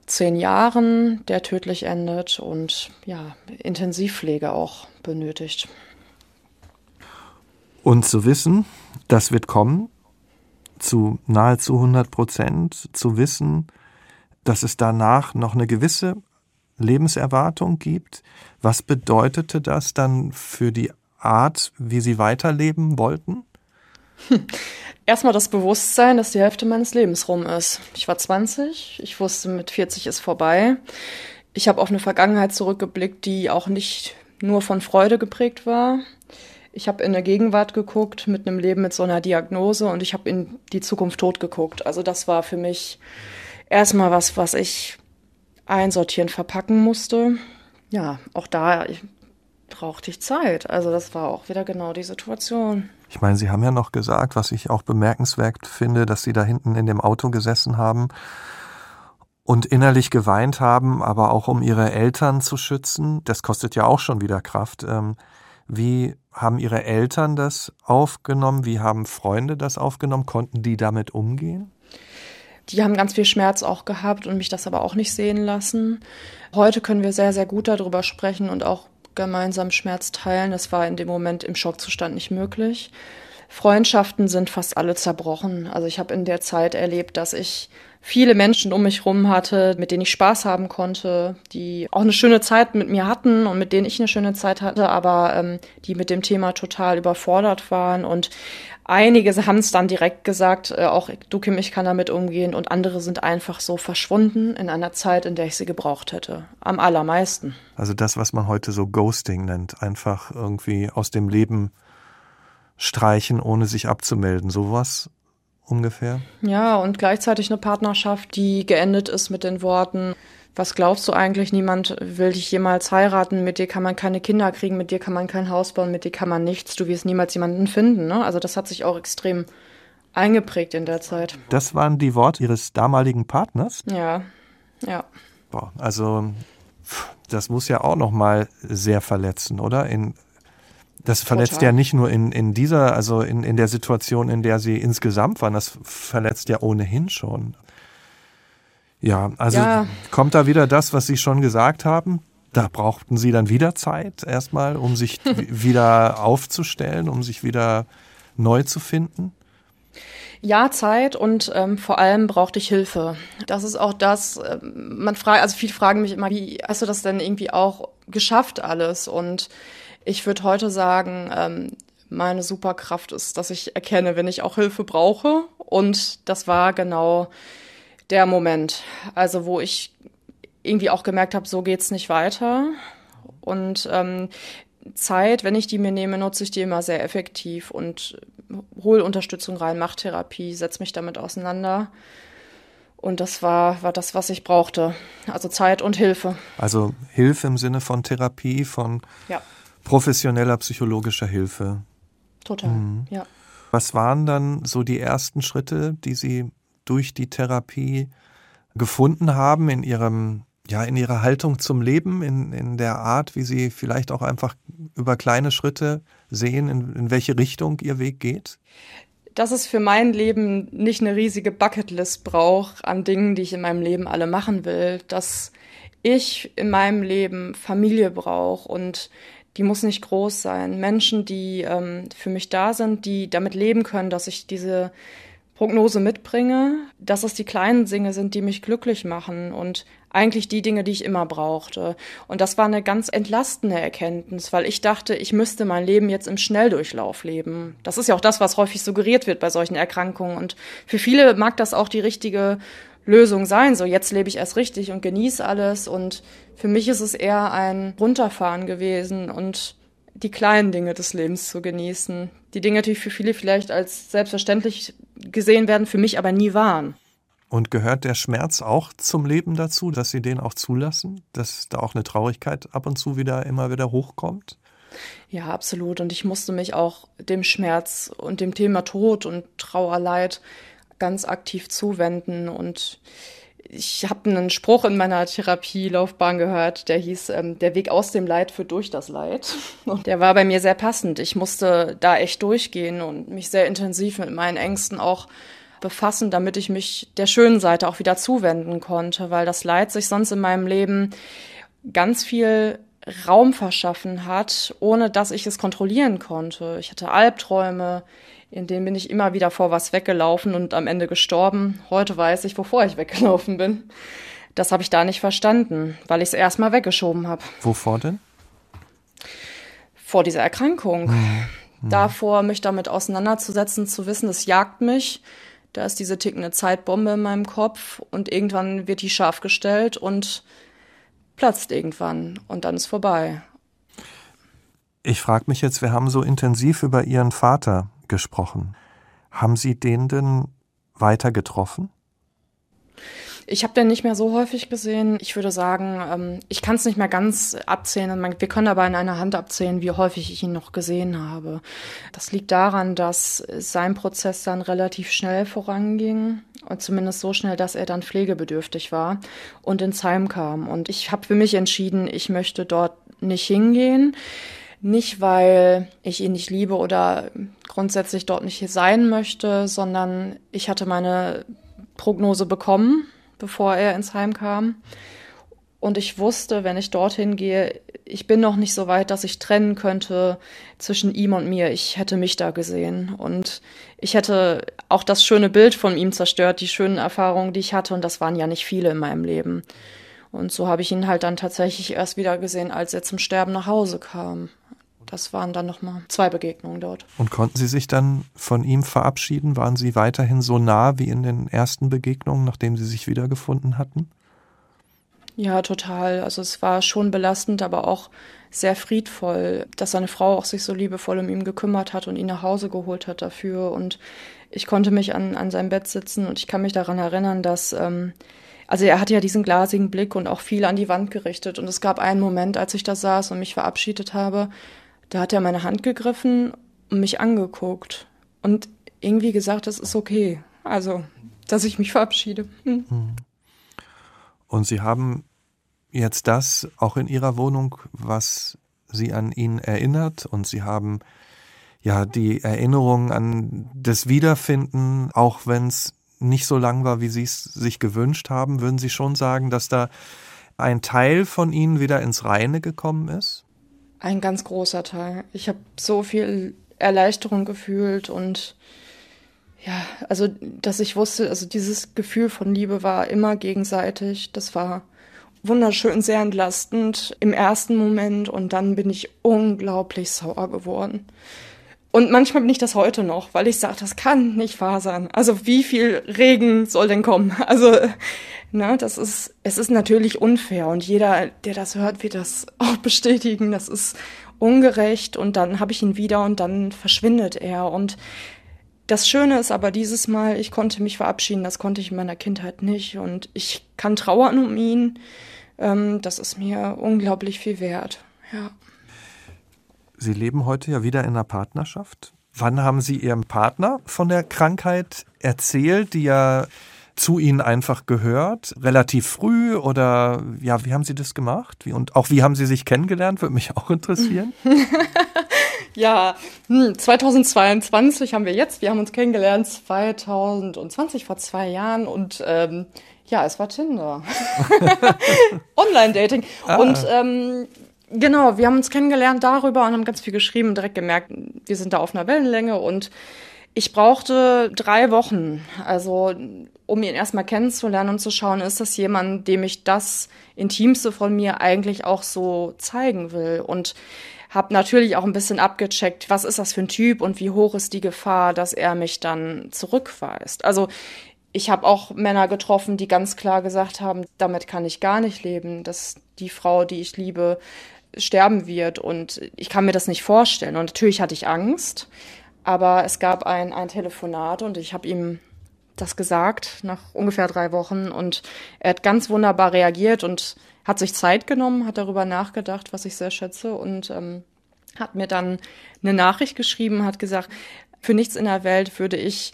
zehn Jahren, der tödlich endet und ja, Intensivpflege auch benötigt. Und zu wissen, das wird kommen, zu nahezu 100 Prozent, zu wissen, dass es danach noch eine gewisse Lebenserwartung gibt. Was bedeutete das dann für die Art, wie Sie weiterleben wollten? Erstmal das Bewusstsein, dass die Hälfte meines Lebens rum ist. Ich war 20, ich wusste, mit 40 ist vorbei. Ich habe auf eine Vergangenheit zurückgeblickt, die auch nicht nur von Freude geprägt war. Ich habe in der Gegenwart geguckt mit einem Leben mit so einer Diagnose und ich habe in die Zukunft tot geguckt. Also das war für mich erstmal was, was ich einsortieren, verpacken musste. Ja, auch da brauchte ich Zeit. Also das war auch wieder genau die Situation. Ich meine, Sie haben ja noch gesagt, was ich auch bemerkenswert finde, dass Sie da hinten in dem Auto gesessen haben und innerlich geweint haben, aber auch um Ihre Eltern zu schützen. Das kostet ja auch schon wieder Kraft. Ähm, wie haben Ihre Eltern das aufgenommen? Wie haben Freunde das aufgenommen? Konnten die damit umgehen? Die haben ganz viel Schmerz auch gehabt und mich das aber auch nicht sehen lassen. Heute können wir sehr, sehr gut darüber sprechen und auch gemeinsam Schmerz teilen. Das war in dem Moment im Schockzustand nicht möglich. Freundschaften sind fast alle zerbrochen. Also ich habe in der Zeit erlebt, dass ich viele Menschen um mich herum hatte, mit denen ich Spaß haben konnte, die auch eine schöne Zeit mit mir hatten und mit denen ich eine schöne Zeit hatte, aber ähm, die mit dem Thema total überfordert waren. Und einige haben es dann direkt gesagt, äh, auch du Kim, ich kann damit umgehen. Und andere sind einfach so verschwunden in einer Zeit, in der ich sie gebraucht hätte. Am allermeisten. Also das, was man heute so Ghosting nennt, einfach irgendwie aus dem Leben streichen, ohne sich abzumelden. Sowas ungefähr? Ja, und gleichzeitig eine Partnerschaft, die geendet ist mit den Worten, was glaubst du eigentlich, niemand will dich jemals heiraten, mit dir kann man keine Kinder kriegen, mit dir kann man kein Haus bauen, mit dir kann man nichts, du wirst niemals jemanden finden. Ne? Also das hat sich auch extrem eingeprägt in der Zeit. Das waren die Worte Ihres damaligen Partners? Ja, ja. Boah, also das muss ja auch noch mal sehr verletzen, oder? In das verletzt Total. ja nicht nur in, in dieser, also in, in der Situation, in der sie insgesamt waren, das verletzt ja ohnehin schon. Ja, also ja. kommt da wieder das, was Sie schon gesagt haben? Da brauchten Sie dann wieder Zeit erstmal, um sich wieder aufzustellen, um sich wieder neu zu finden? Ja, Zeit und ähm, vor allem brauchte ich Hilfe. Das ist auch das, äh, man fragt, also viele fragen mich immer, wie hast du das denn irgendwie auch geschafft alles? Und ich würde heute sagen, ähm, meine Superkraft ist, dass ich erkenne, wenn ich auch Hilfe brauche. Und das war genau der Moment, also wo ich irgendwie auch gemerkt habe, so geht's nicht weiter. Und ähm, Zeit, wenn ich die mir nehme, nutze ich die immer sehr effektiv und hole Unterstützung rein, mache Therapie, setze mich damit auseinander. Und das war, war das, was ich brauchte. Also Zeit und Hilfe. Also Hilfe im Sinne von Therapie, von ja. professioneller psychologischer Hilfe. Total, mhm. ja. Was waren dann so die ersten Schritte, die Sie durch die Therapie gefunden haben in Ihrem ja, in ihrer Haltung zum Leben, in, in der Art, wie sie vielleicht auch einfach über kleine Schritte sehen, in, in welche Richtung ihr Weg geht? Dass es für mein Leben nicht eine riesige Bucketlist braucht an Dingen, die ich in meinem Leben alle machen will, dass ich in meinem Leben Familie brauche und die muss nicht groß sein. Menschen, die ähm, für mich da sind, die damit leben können, dass ich diese Prognose mitbringe, dass es die kleinen Dinge sind, die mich glücklich machen und eigentlich die Dinge, die ich immer brauchte. Und das war eine ganz entlastende Erkenntnis, weil ich dachte, ich müsste mein Leben jetzt im Schnelldurchlauf leben. Das ist ja auch das, was häufig suggeriert wird bei solchen Erkrankungen. Und für viele mag das auch die richtige Lösung sein. So, jetzt lebe ich erst richtig und genieße alles. Und für mich ist es eher ein Runterfahren gewesen und die kleinen Dinge des Lebens zu genießen. Die Dinge, die für viele vielleicht als selbstverständlich gesehen werden, für mich aber nie waren. Und gehört der Schmerz auch zum Leben dazu, dass Sie den auch zulassen, dass da auch eine Traurigkeit ab und zu wieder immer wieder hochkommt? Ja, absolut. Und ich musste mich auch dem Schmerz und dem Thema Tod und Trauerleid ganz aktiv zuwenden und ich habe einen Spruch in meiner Therapielaufbahn gehört, der hieß, ähm, der Weg aus dem Leid führt durch das Leid. Und der war bei mir sehr passend. Ich musste da echt durchgehen und mich sehr intensiv mit meinen Ängsten auch befassen, damit ich mich der schönen Seite auch wieder zuwenden konnte, weil das Leid sich sonst in meinem Leben ganz viel Raum verschaffen hat, ohne dass ich es kontrollieren konnte. Ich hatte Albträume, in denen bin ich immer wieder vor was weggelaufen und am Ende gestorben. Heute weiß ich, wovor ich weggelaufen bin. Das habe ich da nicht verstanden, weil ich es erstmal weggeschoben habe. Wovor denn? Vor dieser Erkrankung. Hm. Davor, mich damit auseinanderzusetzen, zu wissen, es jagt mich. Da ist diese tickende Zeitbombe in meinem Kopf und irgendwann wird die scharf gestellt und platzt irgendwann und dann ist vorbei. Ich frage mich jetzt, wir haben so intensiv über Ihren Vater gesprochen. Haben Sie den denn weiter getroffen? Ich habe den nicht mehr so häufig gesehen. Ich würde sagen, ähm, ich kann es nicht mehr ganz abzählen. Wir können aber in einer Hand abzählen, wie häufig ich ihn noch gesehen habe. Das liegt daran, dass sein Prozess dann relativ schnell voranging und zumindest so schnell, dass er dann pflegebedürftig war und ins Heim kam. Und ich habe für mich entschieden, ich möchte dort nicht hingehen. Nicht, weil ich ihn nicht liebe oder grundsätzlich dort nicht sein möchte, sondern ich hatte meine Prognose bekommen, bevor er ins Heim kam. Und ich wusste, wenn ich dorthin gehe, ich bin noch nicht so weit, dass ich trennen könnte zwischen ihm und mir. Ich hätte mich da gesehen. Und ich hätte auch das schöne Bild von ihm zerstört, die schönen Erfahrungen, die ich hatte. Und das waren ja nicht viele in meinem Leben. Und so habe ich ihn halt dann tatsächlich erst wieder gesehen, als er zum Sterben nach Hause kam. Das waren dann nochmal zwei Begegnungen dort. Und konnten Sie sich dann von ihm verabschieden? Waren Sie weiterhin so nah wie in den ersten Begegnungen, nachdem Sie sich wiedergefunden hatten? Ja, total. Also es war schon belastend, aber auch sehr friedvoll, dass seine Frau auch sich so liebevoll um ihn gekümmert hat und ihn nach Hause geholt hat dafür. Und ich konnte mich an, an seinem Bett sitzen und ich kann mich daran erinnern, dass ähm, also er hatte ja diesen glasigen Blick und auch viel an die Wand gerichtet. Und es gab einen Moment, als ich da saß und mich verabschiedet habe, da hat er meine Hand gegriffen und mich angeguckt und irgendwie gesagt, es ist okay. Also, dass ich mich verabschiede. Hm. hm. Und Sie haben jetzt das auch in Ihrer Wohnung, was Sie an ihn erinnert und Sie haben ja die Erinnerung an das Wiederfinden, auch wenn es nicht so lang war, wie Sie es sich gewünscht haben, würden Sie schon sagen, dass da ein Teil von Ihnen wieder ins Reine gekommen ist? Ein ganz großer Teil. Ich habe so viel Erleichterung gefühlt und ja, also dass ich wusste, also dieses Gefühl von Liebe war immer gegenseitig. Das war wunderschön, sehr entlastend im ersten Moment und dann bin ich unglaublich sauer geworden. Und manchmal bin ich das heute noch, weil ich sage, das kann nicht wahr sein. Also wie viel Regen soll denn kommen? Also, ne, das ist, es ist natürlich unfair und jeder, der das hört, wird das auch bestätigen. Das ist ungerecht und dann habe ich ihn wieder und dann verschwindet er und das Schöne ist aber dieses Mal, ich konnte mich verabschieden, das konnte ich in meiner Kindheit nicht und ich kann trauern um ihn. Ähm, das ist mir unglaublich viel wert. Ja. Sie leben heute ja wieder in einer Partnerschaft. Wann haben Sie Ihrem Partner von der Krankheit erzählt, die ja zu Ihnen einfach gehört? Relativ früh oder ja, wie haben Sie das gemacht? Wie, und auch wie haben Sie sich kennengelernt? Würde mich auch interessieren. ja, 2022 hm, haben wir jetzt. Wir haben uns kennengelernt 2020 vor zwei Jahren und ähm, ja, es war Tinder. Online-Dating. Ah. Und ähm, Genau, wir haben uns kennengelernt darüber und haben ganz viel geschrieben, direkt gemerkt, wir sind da auf einer Wellenlänge und ich brauchte drei Wochen, also um ihn erstmal kennenzulernen und zu schauen, ist das jemand, dem ich das Intimste von mir eigentlich auch so zeigen will? Und habe natürlich auch ein bisschen abgecheckt, was ist das für ein Typ und wie hoch ist die Gefahr, dass er mich dann zurückweist. Also ich habe auch Männer getroffen, die ganz klar gesagt haben, damit kann ich gar nicht leben, dass die Frau, die ich liebe, sterben wird. Und ich kann mir das nicht vorstellen. Und natürlich hatte ich Angst, aber es gab ein, ein Telefonat und ich habe ihm das gesagt nach ungefähr drei Wochen. Und er hat ganz wunderbar reagiert und hat sich Zeit genommen, hat darüber nachgedacht, was ich sehr schätze. Und ähm, hat mir dann eine Nachricht geschrieben, hat gesagt, für nichts in der Welt würde ich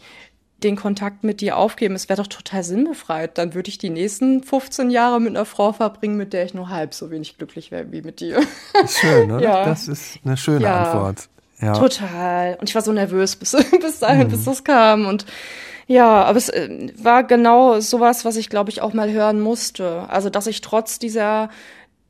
den Kontakt mit dir aufgeben. Es wäre doch total sinnbefreit. Dann würde ich die nächsten 15 Jahre mit einer Frau verbringen, mit der ich nur halb so wenig glücklich wäre wie mit dir. Schön, oder? Ja. Das ist eine schöne ja, Antwort. Ja. Total. Und ich war so nervös bis, bis dahin, mhm. bis das kam. Und ja, aber es äh, war genau sowas, was ich, glaube ich, auch mal hören musste. Also, dass ich trotz dieser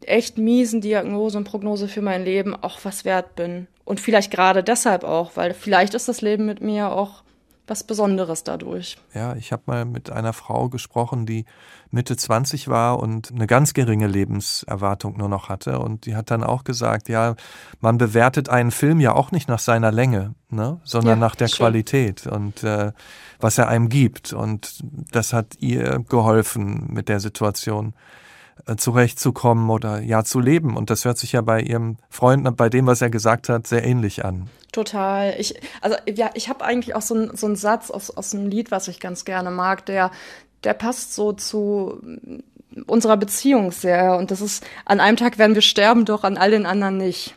echt miesen Diagnose und Prognose für mein Leben auch was wert bin. Und vielleicht gerade deshalb auch, weil vielleicht ist das Leben mit mir auch was Besonderes dadurch. Ja, ich habe mal mit einer Frau gesprochen, die Mitte 20 war und eine ganz geringe Lebenserwartung nur noch hatte. Und die hat dann auch gesagt, ja, man bewertet einen Film ja auch nicht nach seiner Länge, ne, sondern ja, nach der schön. Qualität und äh, was er einem gibt. Und das hat ihr geholfen mit der Situation. Äh, zurechtzukommen oder ja zu leben. Und das hört sich ja bei Ihrem Freund, bei dem, was er gesagt hat, sehr ähnlich an. Total. Ich, also ja, ich habe eigentlich auch so, ein, so einen Satz aus, aus einem Lied, was ich ganz gerne mag, der, der passt so zu unserer Beziehung sehr. Und das ist, an einem Tag werden wir sterben, doch an all den anderen nicht.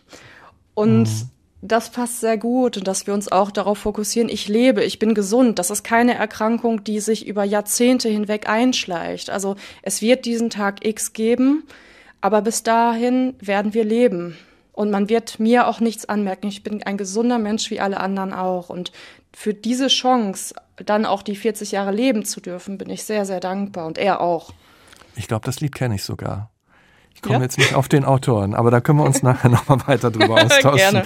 Und mhm das passt sehr gut und dass wir uns auch darauf fokussieren, ich lebe, ich bin gesund. Das ist keine Erkrankung, die sich über Jahrzehnte hinweg einschleicht. Also es wird diesen Tag X geben, aber bis dahin werden wir leben. Und man wird mir auch nichts anmerken. Ich bin ein gesunder Mensch wie alle anderen auch. Und für diese Chance, dann auch die 40 Jahre leben zu dürfen, bin ich sehr, sehr dankbar. Und er auch. Ich glaube, das Lied kenne ich sogar. Ich komme ja? jetzt nicht auf den Autoren, aber da können wir uns nachher nochmal weiter drüber austauschen. Gerne.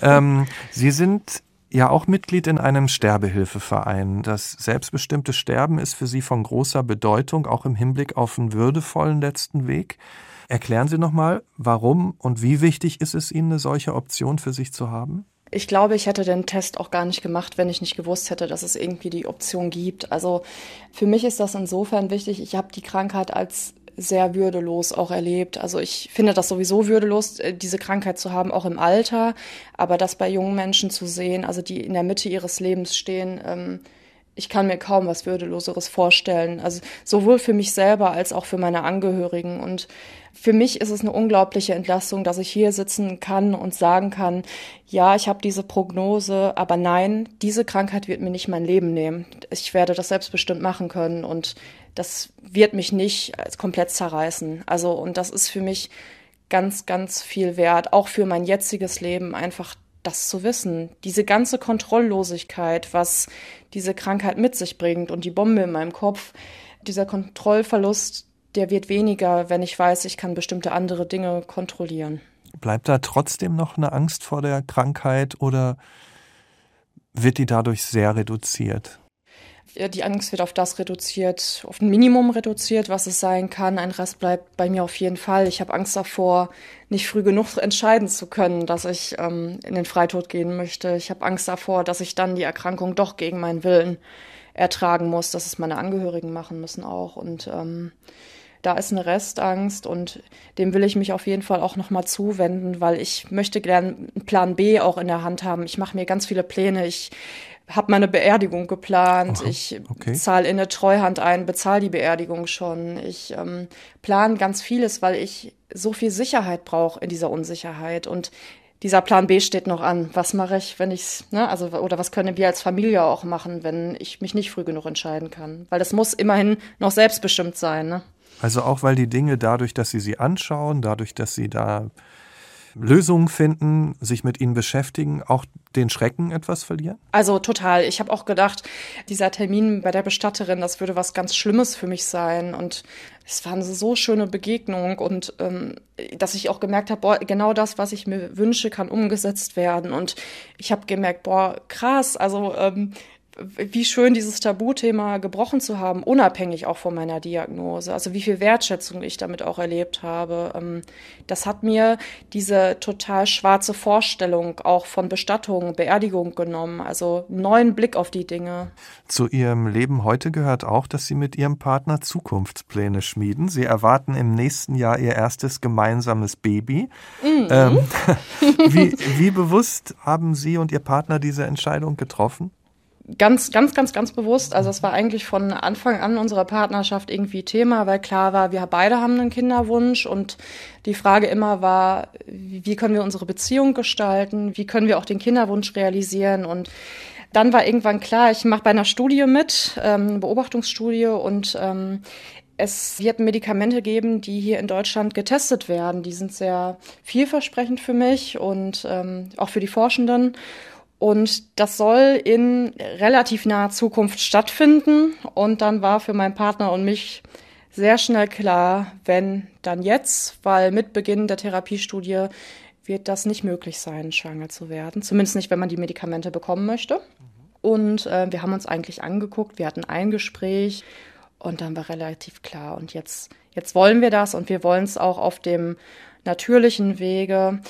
Ähm, Sie sind ja auch Mitglied in einem Sterbehilfeverein. Das selbstbestimmte Sterben ist für Sie von großer Bedeutung, auch im Hinblick auf einen würdevollen letzten Weg. Erklären Sie nochmal, warum und wie wichtig ist es Ihnen, eine solche Option für sich zu haben? Ich glaube, ich hätte den Test auch gar nicht gemacht, wenn ich nicht gewusst hätte, dass es irgendwie die Option gibt. Also für mich ist das insofern wichtig. Ich habe die Krankheit als sehr würdelos auch erlebt. Also ich finde das sowieso würdelos, äh, diese Krankheit zu haben, auch im Alter. Aber das bei jungen Menschen zu sehen, also die in der Mitte ihres Lebens stehen, ähm, ich kann mir kaum was Würdeloseres vorstellen. Also sowohl für mich selber als auch für meine Angehörigen. Und für mich ist es eine unglaubliche Entlastung, dass ich hier sitzen kann und sagen kann, ja, ich habe diese Prognose, aber nein, diese Krankheit wird mir nicht mein Leben nehmen. Ich werde das selbstbestimmt machen können und das wird mich nicht komplett zerreißen. Also, und das ist für mich ganz, ganz viel wert, auch für mein jetziges Leben, einfach das zu wissen. Diese ganze Kontrolllosigkeit, was diese Krankheit mit sich bringt und die Bombe in meinem Kopf, dieser Kontrollverlust, der wird weniger, wenn ich weiß, ich kann bestimmte andere Dinge kontrollieren. Bleibt da trotzdem noch eine Angst vor der Krankheit oder wird die dadurch sehr reduziert? Die Angst wird auf das reduziert, auf ein Minimum reduziert, was es sein kann. Ein Rest bleibt bei mir auf jeden Fall. Ich habe Angst davor, nicht früh genug entscheiden zu können, dass ich ähm, in den Freitod gehen möchte. Ich habe Angst davor, dass ich dann die Erkrankung doch gegen meinen Willen ertragen muss, dass es meine Angehörigen machen müssen auch. Und ähm, da ist eine Restangst und dem will ich mich auf jeden Fall auch nochmal zuwenden, weil ich möchte gerne einen Plan B auch in der Hand haben. Ich mache mir ganz viele Pläne. Ich habe meine Beerdigung geplant. Aha, ich okay. zahle in eine Treuhand ein, bezahle die Beerdigung schon. Ich ähm, plane ganz vieles, weil ich so viel Sicherheit brauche in dieser Unsicherheit. Und dieser Plan B steht noch an. Was mache ich, wenn ich's, ne, also, oder was können wir als Familie auch machen, wenn ich mich nicht früh genug entscheiden kann? Weil das muss immerhin noch selbstbestimmt sein, ne? Also auch weil die Dinge dadurch, dass sie sie anschauen, dadurch, dass sie da Lösungen finden, sich mit ihnen beschäftigen, auch den Schrecken etwas verlieren? Also total. Ich habe auch gedacht, dieser Termin bei der Bestatterin, das würde was ganz Schlimmes für mich sein. Und es war eine so schöne Begegnung und ähm, dass ich auch gemerkt habe, boah, genau das, was ich mir wünsche, kann umgesetzt werden. Und ich habe gemerkt, boah, krass, also ähm, wie schön dieses Tabuthema gebrochen zu haben, unabhängig auch von meiner Diagnose. Also wie viel Wertschätzung ich damit auch erlebt habe. Ähm, das hat mir diese total schwarze Vorstellung auch von Bestattung, Beerdigung genommen. Also einen neuen Blick auf die Dinge. Zu Ihrem Leben heute gehört auch, dass Sie mit Ihrem Partner Zukunftspläne schmieden. Sie erwarten im nächsten Jahr Ihr erstes gemeinsames Baby. Mhm. Ähm, wie, wie bewusst haben Sie und Ihr Partner diese Entscheidung getroffen? Ganz, ganz, ganz, ganz bewusst. Also es war eigentlich von Anfang an unserer Partnerschaft irgendwie Thema, weil klar war, wir beide haben einen Kinderwunsch und die Frage immer war, wie können wir unsere Beziehung gestalten, wie können wir auch den Kinderwunsch realisieren und dann war irgendwann klar, ich mache bei einer Studie mit, ähm, Beobachtungsstudie und ähm, es wird Medikamente geben, die hier in Deutschland getestet werden. Die sind sehr vielversprechend für mich und ähm, auch für die Forschenden. Und das soll in relativ naher Zukunft stattfinden. Und dann war für meinen Partner und mich sehr schnell klar, wenn dann jetzt, weil mit Beginn der Therapiestudie wird das nicht möglich sein, schwanger zu werden. Zumindest nicht, wenn man die Medikamente bekommen möchte. Und äh, wir haben uns eigentlich angeguckt, wir hatten ein Gespräch und dann war relativ klar. Und jetzt, jetzt wollen wir das und wir wollen es auch auf dem natürlichen Wege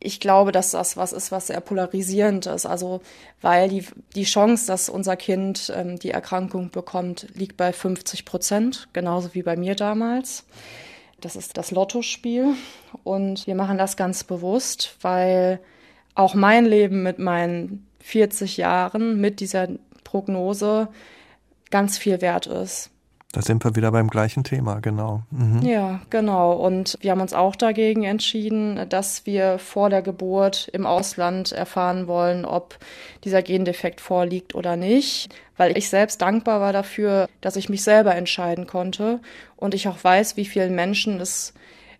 ich glaube, dass das was ist, was sehr polarisierend ist. Also, weil die, die Chance, dass unser Kind ähm, die Erkrankung bekommt, liegt bei 50 Prozent, genauso wie bei mir damals. Das ist das Lottospiel. Und wir machen das ganz bewusst, weil auch mein Leben mit meinen 40 Jahren, mit dieser Prognose, ganz viel wert ist. Da sind wir wieder beim gleichen Thema, genau. Mhm. Ja, genau. Und wir haben uns auch dagegen entschieden, dass wir vor der Geburt im Ausland erfahren wollen, ob dieser Gendefekt vorliegt oder nicht, weil ich selbst dankbar war dafür, dass ich mich selber entscheiden konnte und ich auch weiß, wie vielen Menschen es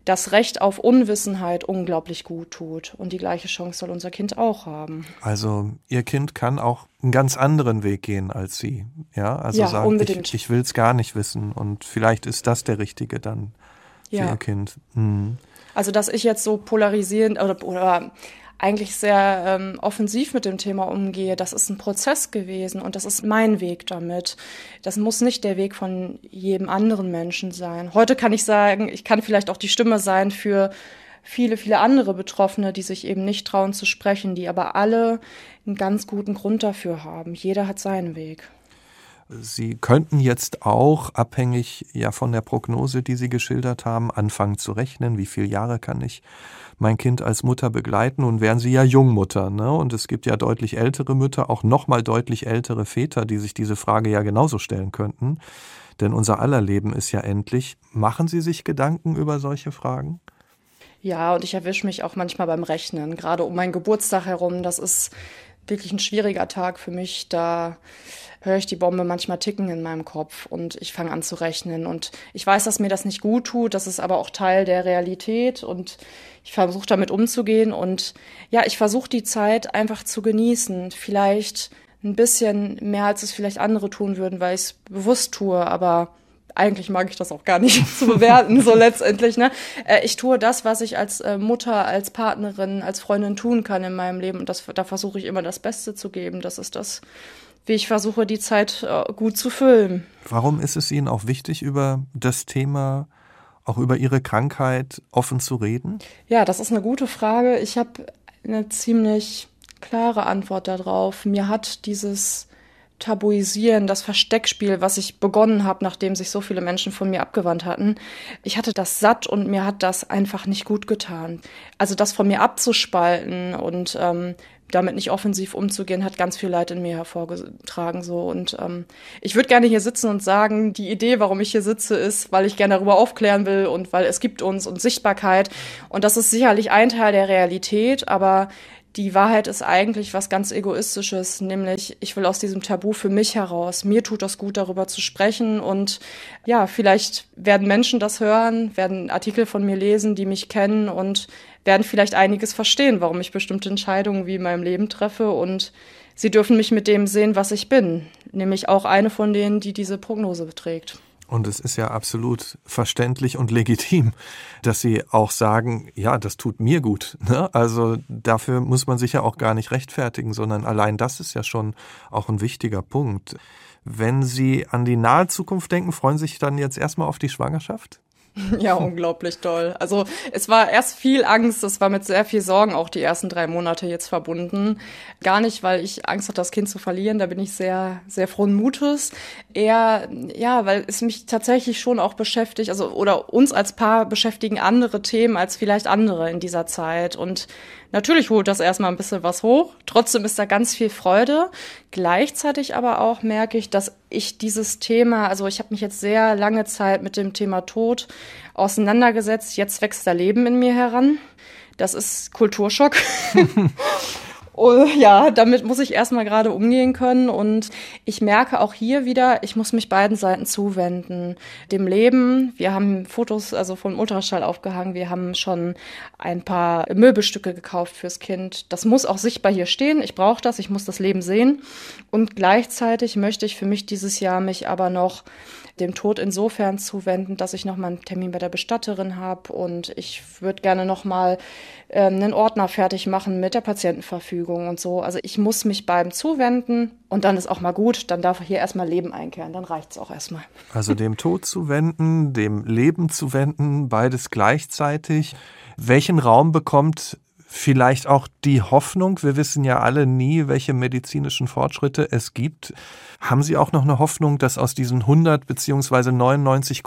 das Recht auf Unwissenheit unglaublich gut tut. Und die gleiche Chance soll unser Kind auch haben. Also Ihr Kind kann auch einen ganz anderen Weg gehen als Sie. Ja, also ja, sagen, unbedingt. ich, ich will es gar nicht wissen. Und vielleicht ist das der Richtige dann für ja. Ihr Kind. Mhm. Also, dass ich jetzt so polarisierend oder, oder eigentlich sehr ähm, offensiv mit dem Thema umgehe. Das ist ein Prozess gewesen und das ist mein Weg damit. Das muss nicht der Weg von jedem anderen Menschen sein. Heute kann ich sagen, ich kann vielleicht auch die Stimme sein für viele, viele andere Betroffene, die sich eben nicht trauen zu sprechen, die aber alle einen ganz guten Grund dafür haben. Jeder hat seinen Weg. Sie könnten jetzt auch, abhängig ja von der Prognose, die Sie geschildert haben, anfangen zu rechnen, wie viele Jahre kann ich mein Kind als Mutter begleiten. Nun wären Sie ja Jungmutter, ne? Und es gibt ja deutlich ältere Mütter, auch nochmal deutlich ältere Väter, die sich diese Frage ja genauso stellen könnten. Denn unser aller Leben ist ja endlich. Machen Sie sich Gedanken über solche Fragen? Ja, und ich erwische mich auch manchmal beim Rechnen, gerade um meinen Geburtstag herum. Das ist wirklich ein schwieriger Tag für mich. Da höre ich die Bombe manchmal ticken in meinem Kopf und ich fange an zu rechnen. Und ich weiß, dass mir das nicht gut tut, das ist aber auch Teil der Realität und ich versuche damit umzugehen. Und ja, ich versuche die Zeit einfach zu genießen. Vielleicht ein bisschen mehr, als es vielleicht andere tun würden, weil ich es bewusst tue, aber eigentlich mag ich das auch gar nicht zu bewerten, so letztendlich. Ne? Äh, ich tue das, was ich als äh, Mutter, als Partnerin, als Freundin tun kann in meinem Leben. Und das, da versuche ich immer das Beste zu geben. Das ist das, wie ich versuche, die Zeit äh, gut zu füllen. Warum ist es Ihnen auch wichtig, über das Thema, auch über Ihre Krankheit offen zu reden? Ja, das ist eine gute Frage. Ich habe eine ziemlich klare Antwort darauf. Mir hat dieses Tabuisieren, das Versteckspiel, was ich begonnen habe, nachdem sich so viele Menschen von mir abgewandt hatten. Ich hatte das satt und mir hat das einfach nicht gut getan. Also das von mir abzuspalten und ähm, damit nicht offensiv umzugehen, hat ganz viel Leid in mir hervorgetragen. So und ähm, ich würde gerne hier sitzen und sagen, die Idee, warum ich hier sitze, ist, weil ich gerne darüber aufklären will und weil es gibt uns und Sichtbarkeit. Und das ist sicherlich ein Teil der Realität, aber die Wahrheit ist eigentlich was ganz Egoistisches, nämlich ich will aus diesem Tabu für mich heraus. Mir tut das gut, darüber zu sprechen und ja, vielleicht werden Menschen das hören, werden Artikel von mir lesen, die mich kennen und werden vielleicht einiges verstehen, warum ich bestimmte Entscheidungen wie in meinem Leben treffe und sie dürfen mich mit dem sehen, was ich bin, nämlich auch eine von denen, die diese Prognose beträgt. Und es ist ja absolut verständlich und legitim, dass Sie auch sagen, ja, das tut mir gut. Ne? Also dafür muss man sich ja auch gar nicht rechtfertigen, sondern allein das ist ja schon auch ein wichtiger Punkt. Wenn Sie an die nahe Zukunft denken, freuen Sie sich dann jetzt erstmal auf die Schwangerschaft? Ja, unglaublich toll. Also es war erst viel Angst, es war mit sehr viel Sorgen auch die ersten drei Monate jetzt verbunden. Gar nicht, weil ich Angst hatte, das Kind zu verlieren, da bin ich sehr, sehr frohen Mutes. Eher, ja, weil es mich tatsächlich schon auch beschäftigt, also oder uns als Paar beschäftigen andere Themen als vielleicht andere in dieser Zeit. Und Natürlich holt das erstmal ein bisschen was hoch. Trotzdem ist da ganz viel Freude. Gleichzeitig aber auch merke ich, dass ich dieses Thema, also ich habe mich jetzt sehr lange Zeit mit dem Thema Tod auseinandergesetzt. Jetzt wächst da Leben in mir heran. Das ist Kulturschock. Oh, ja, damit muss ich erstmal gerade umgehen können. Und ich merke auch hier wieder, ich muss mich beiden Seiten zuwenden. Dem Leben, wir haben Fotos also vom Ultraschall aufgehangen, wir haben schon ein paar Möbelstücke gekauft fürs Kind. Das muss auch sichtbar hier stehen. Ich brauche das, ich muss das Leben sehen. Und gleichzeitig möchte ich für mich dieses Jahr mich aber noch dem Tod insofern zuwenden, dass ich noch mal einen Termin bei der Bestatterin habe und ich würde gerne noch mal äh, einen Ordner fertig machen mit der Patientenverfügung und so. Also ich muss mich beim zuwenden und dann ist auch mal gut, dann darf hier erstmal Leben einkehren, dann reicht es auch erstmal. Also dem Tod zuwenden, dem Leben zuwenden, beides gleichzeitig. Welchen Raum bekommt vielleicht auch die Hoffnung, wir wissen ja alle nie, welche medizinischen Fortschritte es gibt. Haben Sie auch noch eine Hoffnung, dass aus diesen 100 beziehungsweise 99,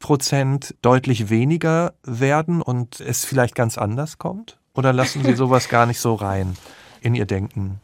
Prozent deutlich weniger werden und es vielleicht ganz anders kommt? Oder lassen Sie sowas gar nicht so rein in Ihr Denken?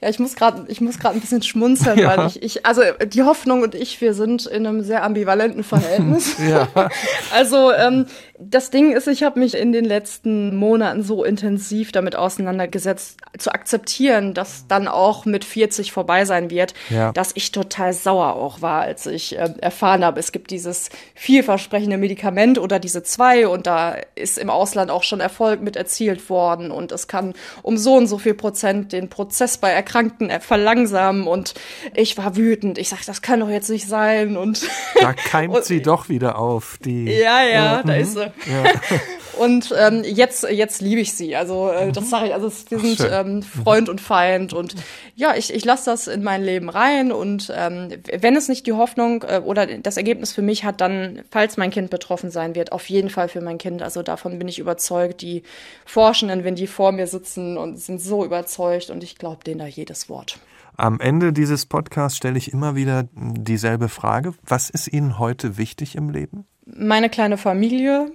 Ja, ich muss gerade, ich muss gerade ein bisschen schmunzeln, ja. weil ich, ich, also die Hoffnung und ich, wir sind in einem sehr ambivalenten Verhältnis. ja. Also ähm, das Ding ist, ich habe mich in den letzten Monaten so intensiv damit auseinandergesetzt, zu akzeptieren, dass dann auch mit 40 vorbei sein wird, ja. dass ich total sauer auch war, als ich äh, erfahren habe, es gibt dieses vielversprechende Medikament oder diese zwei und da ist im Ausland auch schon Erfolg mit erzielt worden und es kann um so und so viel Prozent den Prozess bei Erkrankten verlangsamen und ich war wütend. Ich sag, das kann doch jetzt nicht sein und da keimt und, sie doch wieder auf die. Ja, ja, äh, da ist sie. Ja. Und ähm, jetzt, jetzt liebe ich sie. Also äh, das sage ich. Also wir sind ähm, Freund und Feind und ja, ich, ich lasse das in mein Leben rein und ähm, wenn es nicht die Hoffnung äh, oder das Ergebnis für mich hat, dann, falls mein Kind betroffen sein wird, auf jeden Fall für mein Kind. Also davon bin ich überzeugt. Die Forschenden, wenn die vor mir sitzen und sind so überzeugt und ich glaube denen da jedes Wort. Am Ende dieses Podcasts stelle ich immer wieder dieselbe Frage. Was ist Ihnen heute wichtig im Leben? Meine kleine Familie,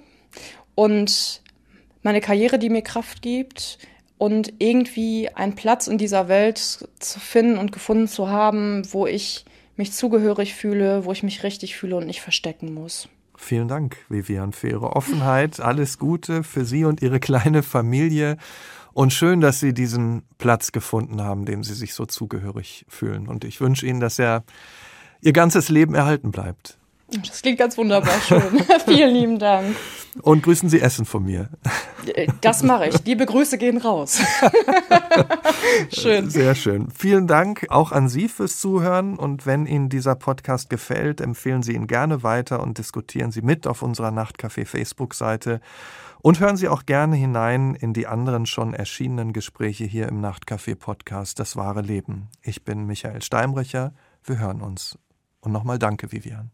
und meine Karriere, die mir Kraft gibt und irgendwie einen Platz in dieser Welt zu finden und gefunden zu haben, wo ich mich zugehörig fühle, wo ich mich richtig fühle und nicht verstecken muss. Vielen Dank, Vivian, für Ihre Offenheit. Alles Gute für Sie und Ihre kleine Familie. Und schön, dass Sie diesen Platz gefunden haben, dem Sie sich so zugehörig fühlen. Und ich wünsche Ihnen, dass er Ihr ganzes Leben erhalten bleibt. Das klingt ganz wunderbar schön. Vielen lieben Dank. Und grüßen Sie Essen von mir. Das mache ich. Liebe Grüße gehen raus. schön. Sehr schön. Vielen Dank auch an Sie fürs Zuhören. Und wenn Ihnen dieser Podcast gefällt, empfehlen Sie ihn gerne weiter und diskutieren Sie mit auf unserer Nachtcafé Facebook-Seite. Und hören Sie auch gerne hinein in die anderen schon erschienenen Gespräche hier im Nachtcafé Podcast Das wahre Leben. Ich bin Michael Steinbrecher. Wir hören uns. Und nochmal danke, Vivian.